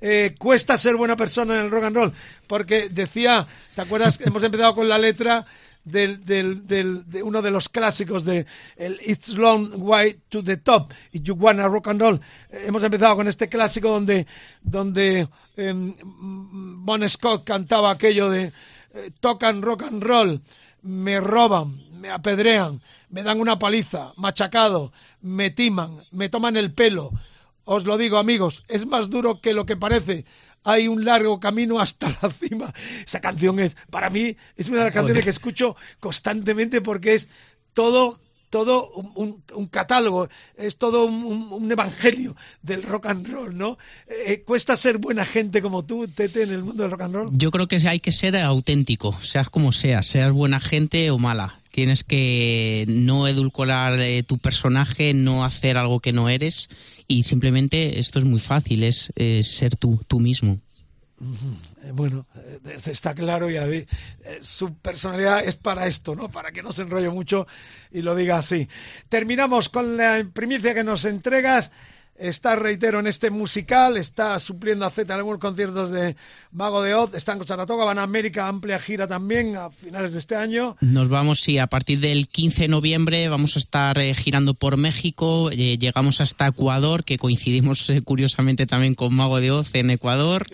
Eh, cuesta ser buena persona en el rock and roll, porque decía, ¿te acuerdas? [laughs] Hemos empezado con la letra del, del, de uno de los clásicos de el It's Long Way to the Top y You Wanna Rock and Roll. Eh, hemos empezado con este clásico donde, donde em, Bon Scott cantaba aquello de eh, tocan rock and roll, me roban, me apedrean, me dan una paliza, machacado, me timan, me toman el pelo, os lo digo, amigos, es más duro que lo que parece. Hay un largo camino hasta la cima. Esa canción es, para mí, es una de las canciones que escucho constantemente porque es todo todo un, catálogo, es todo un, evangelio del rock and roll, ¿no? Eh, ¿Cuesta ser buena gente como tú, Tete, en el mundo del rock and roll? Yo creo que hay que ser auténtico, seas como seas, seas buena gente o mala. Tienes que no edulcorar eh, tu personaje, no hacer algo que no eres y simplemente esto es muy fácil, es, ser tú, tú mismo. Eh, bueno, eh, está claro y su personalidad es para esto, ¿no? Para que no se enrolle mucho y lo diga así. Terminamos con la primicia que nos entregas está, reitero, en este musical, está supliendo a Z en algunos conciertos de Mago de Oz, están con Saratoga, van a América, amplia gira también a finales de este año. Nos vamos, sí, a partir del 15 de noviembre vamos a estar eh, girando por México, eh, llegamos hasta Ecuador, que coincidimos eh, curiosamente también con Mago de Oz en Ecuador,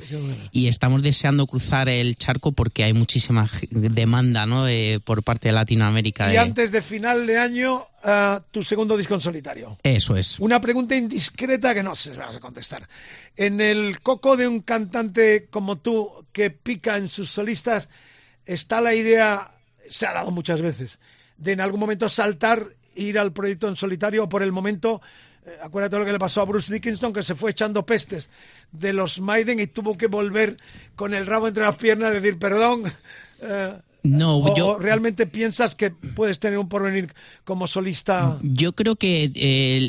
y estamos deseando cruzar el charco porque hay muchísima demanda ¿no? por parte de Latinoamérica. Y antes de final de año tu segundo disco en solitario. Eso es. Una pregunta indiscreta que no se vas a contestar. En el coco de un cantante como tú que pica en sus solistas, está la idea, se ha dado muchas veces, de en algún momento saltar, ir al proyecto en solitario por el momento. Eh, acuérdate lo que le pasó a Bruce Dickinson, que se fue echando pestes de los Maiden y tuvo que volver con el rabo entre las piernas y decir, perdón, [laughs] eh, no, ¿O yo. ¿Realmente piensas que puedes tener un porvenir como solista? Yo creo que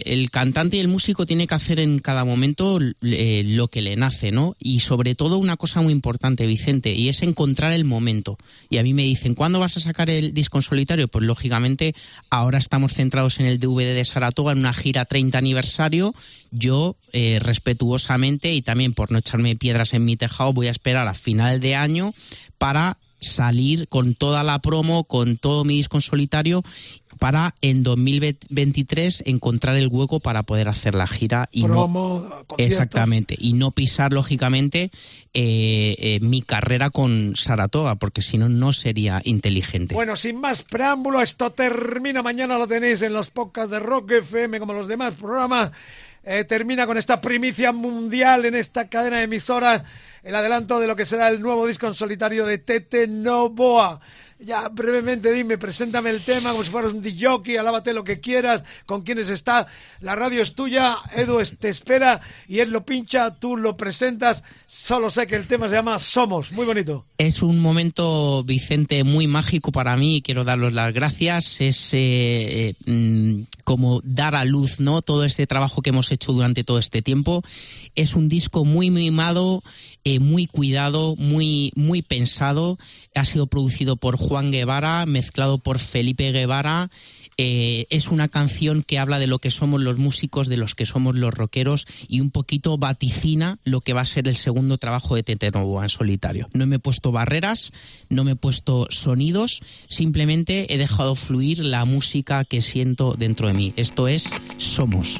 el, cantante y el músico tiene que hacer en cada momento eh, lo que le nace, ¿no? Y sobre todo una cosa muy importante, Vicente, y es encontrar el momento. Y a mí me dicen, ¿cuándo vas a sacar el disco en solitario? Pues lógicamente, ahora estamos centrados en el DVD de Saratoga, en una gira 30 aniversario. Yo, eh, respetuosamente y también por no echarme piedras en mi tejado, voy a esperar a final de año para salir con toda la promo, con todo mi disco en solitario para en 2023 encontrar el hueco para poder hacer la gira y promo, exactamente y no pisar lógicamente eh, eh, mi carrera con Saratoga porque si no no sería inteligente. Bueno sin más preámbulo esto termina mañana lo tenéis en los podcasts de Rock FM como los demás programas eh, termina con esta primicia mundial en esta cadena de emisoras el adelanto de lo que será el nuevo disco en solitario de Tete Novoa. Ya brevemente dime, preséntame el tema como si fueras un DJ, alábate lo que quieras, con quienes está. La radio es tuya, Edu te espera y él lo pincha, tú lo presentas. Solo sé que el tema se llama Somos, muy bonito. Es un momento, Vicente, muy mágico para mí quiero daros las gracias. Es eh, eh, mm, como dar a luz ¿no? todo este trabajo que hemos hecho durante todo este tiempo. Es un disco muy mimado, eh, muy cuidado, muy, muy pensado. Ha sido producido por Juan Guevara, mezclado por Felipe Guevara. Eh, es una canción que habla de lo que somos los músicos, de los que somos los rockeros y un poquito vaticina lo que va a ser el segundo trabajo de Tete Novoa en solitario. No me he puesto barreras, no me he puesto sonidos, simplemente he dejado fluir la música que siento dentro de mí. Esto es Somos.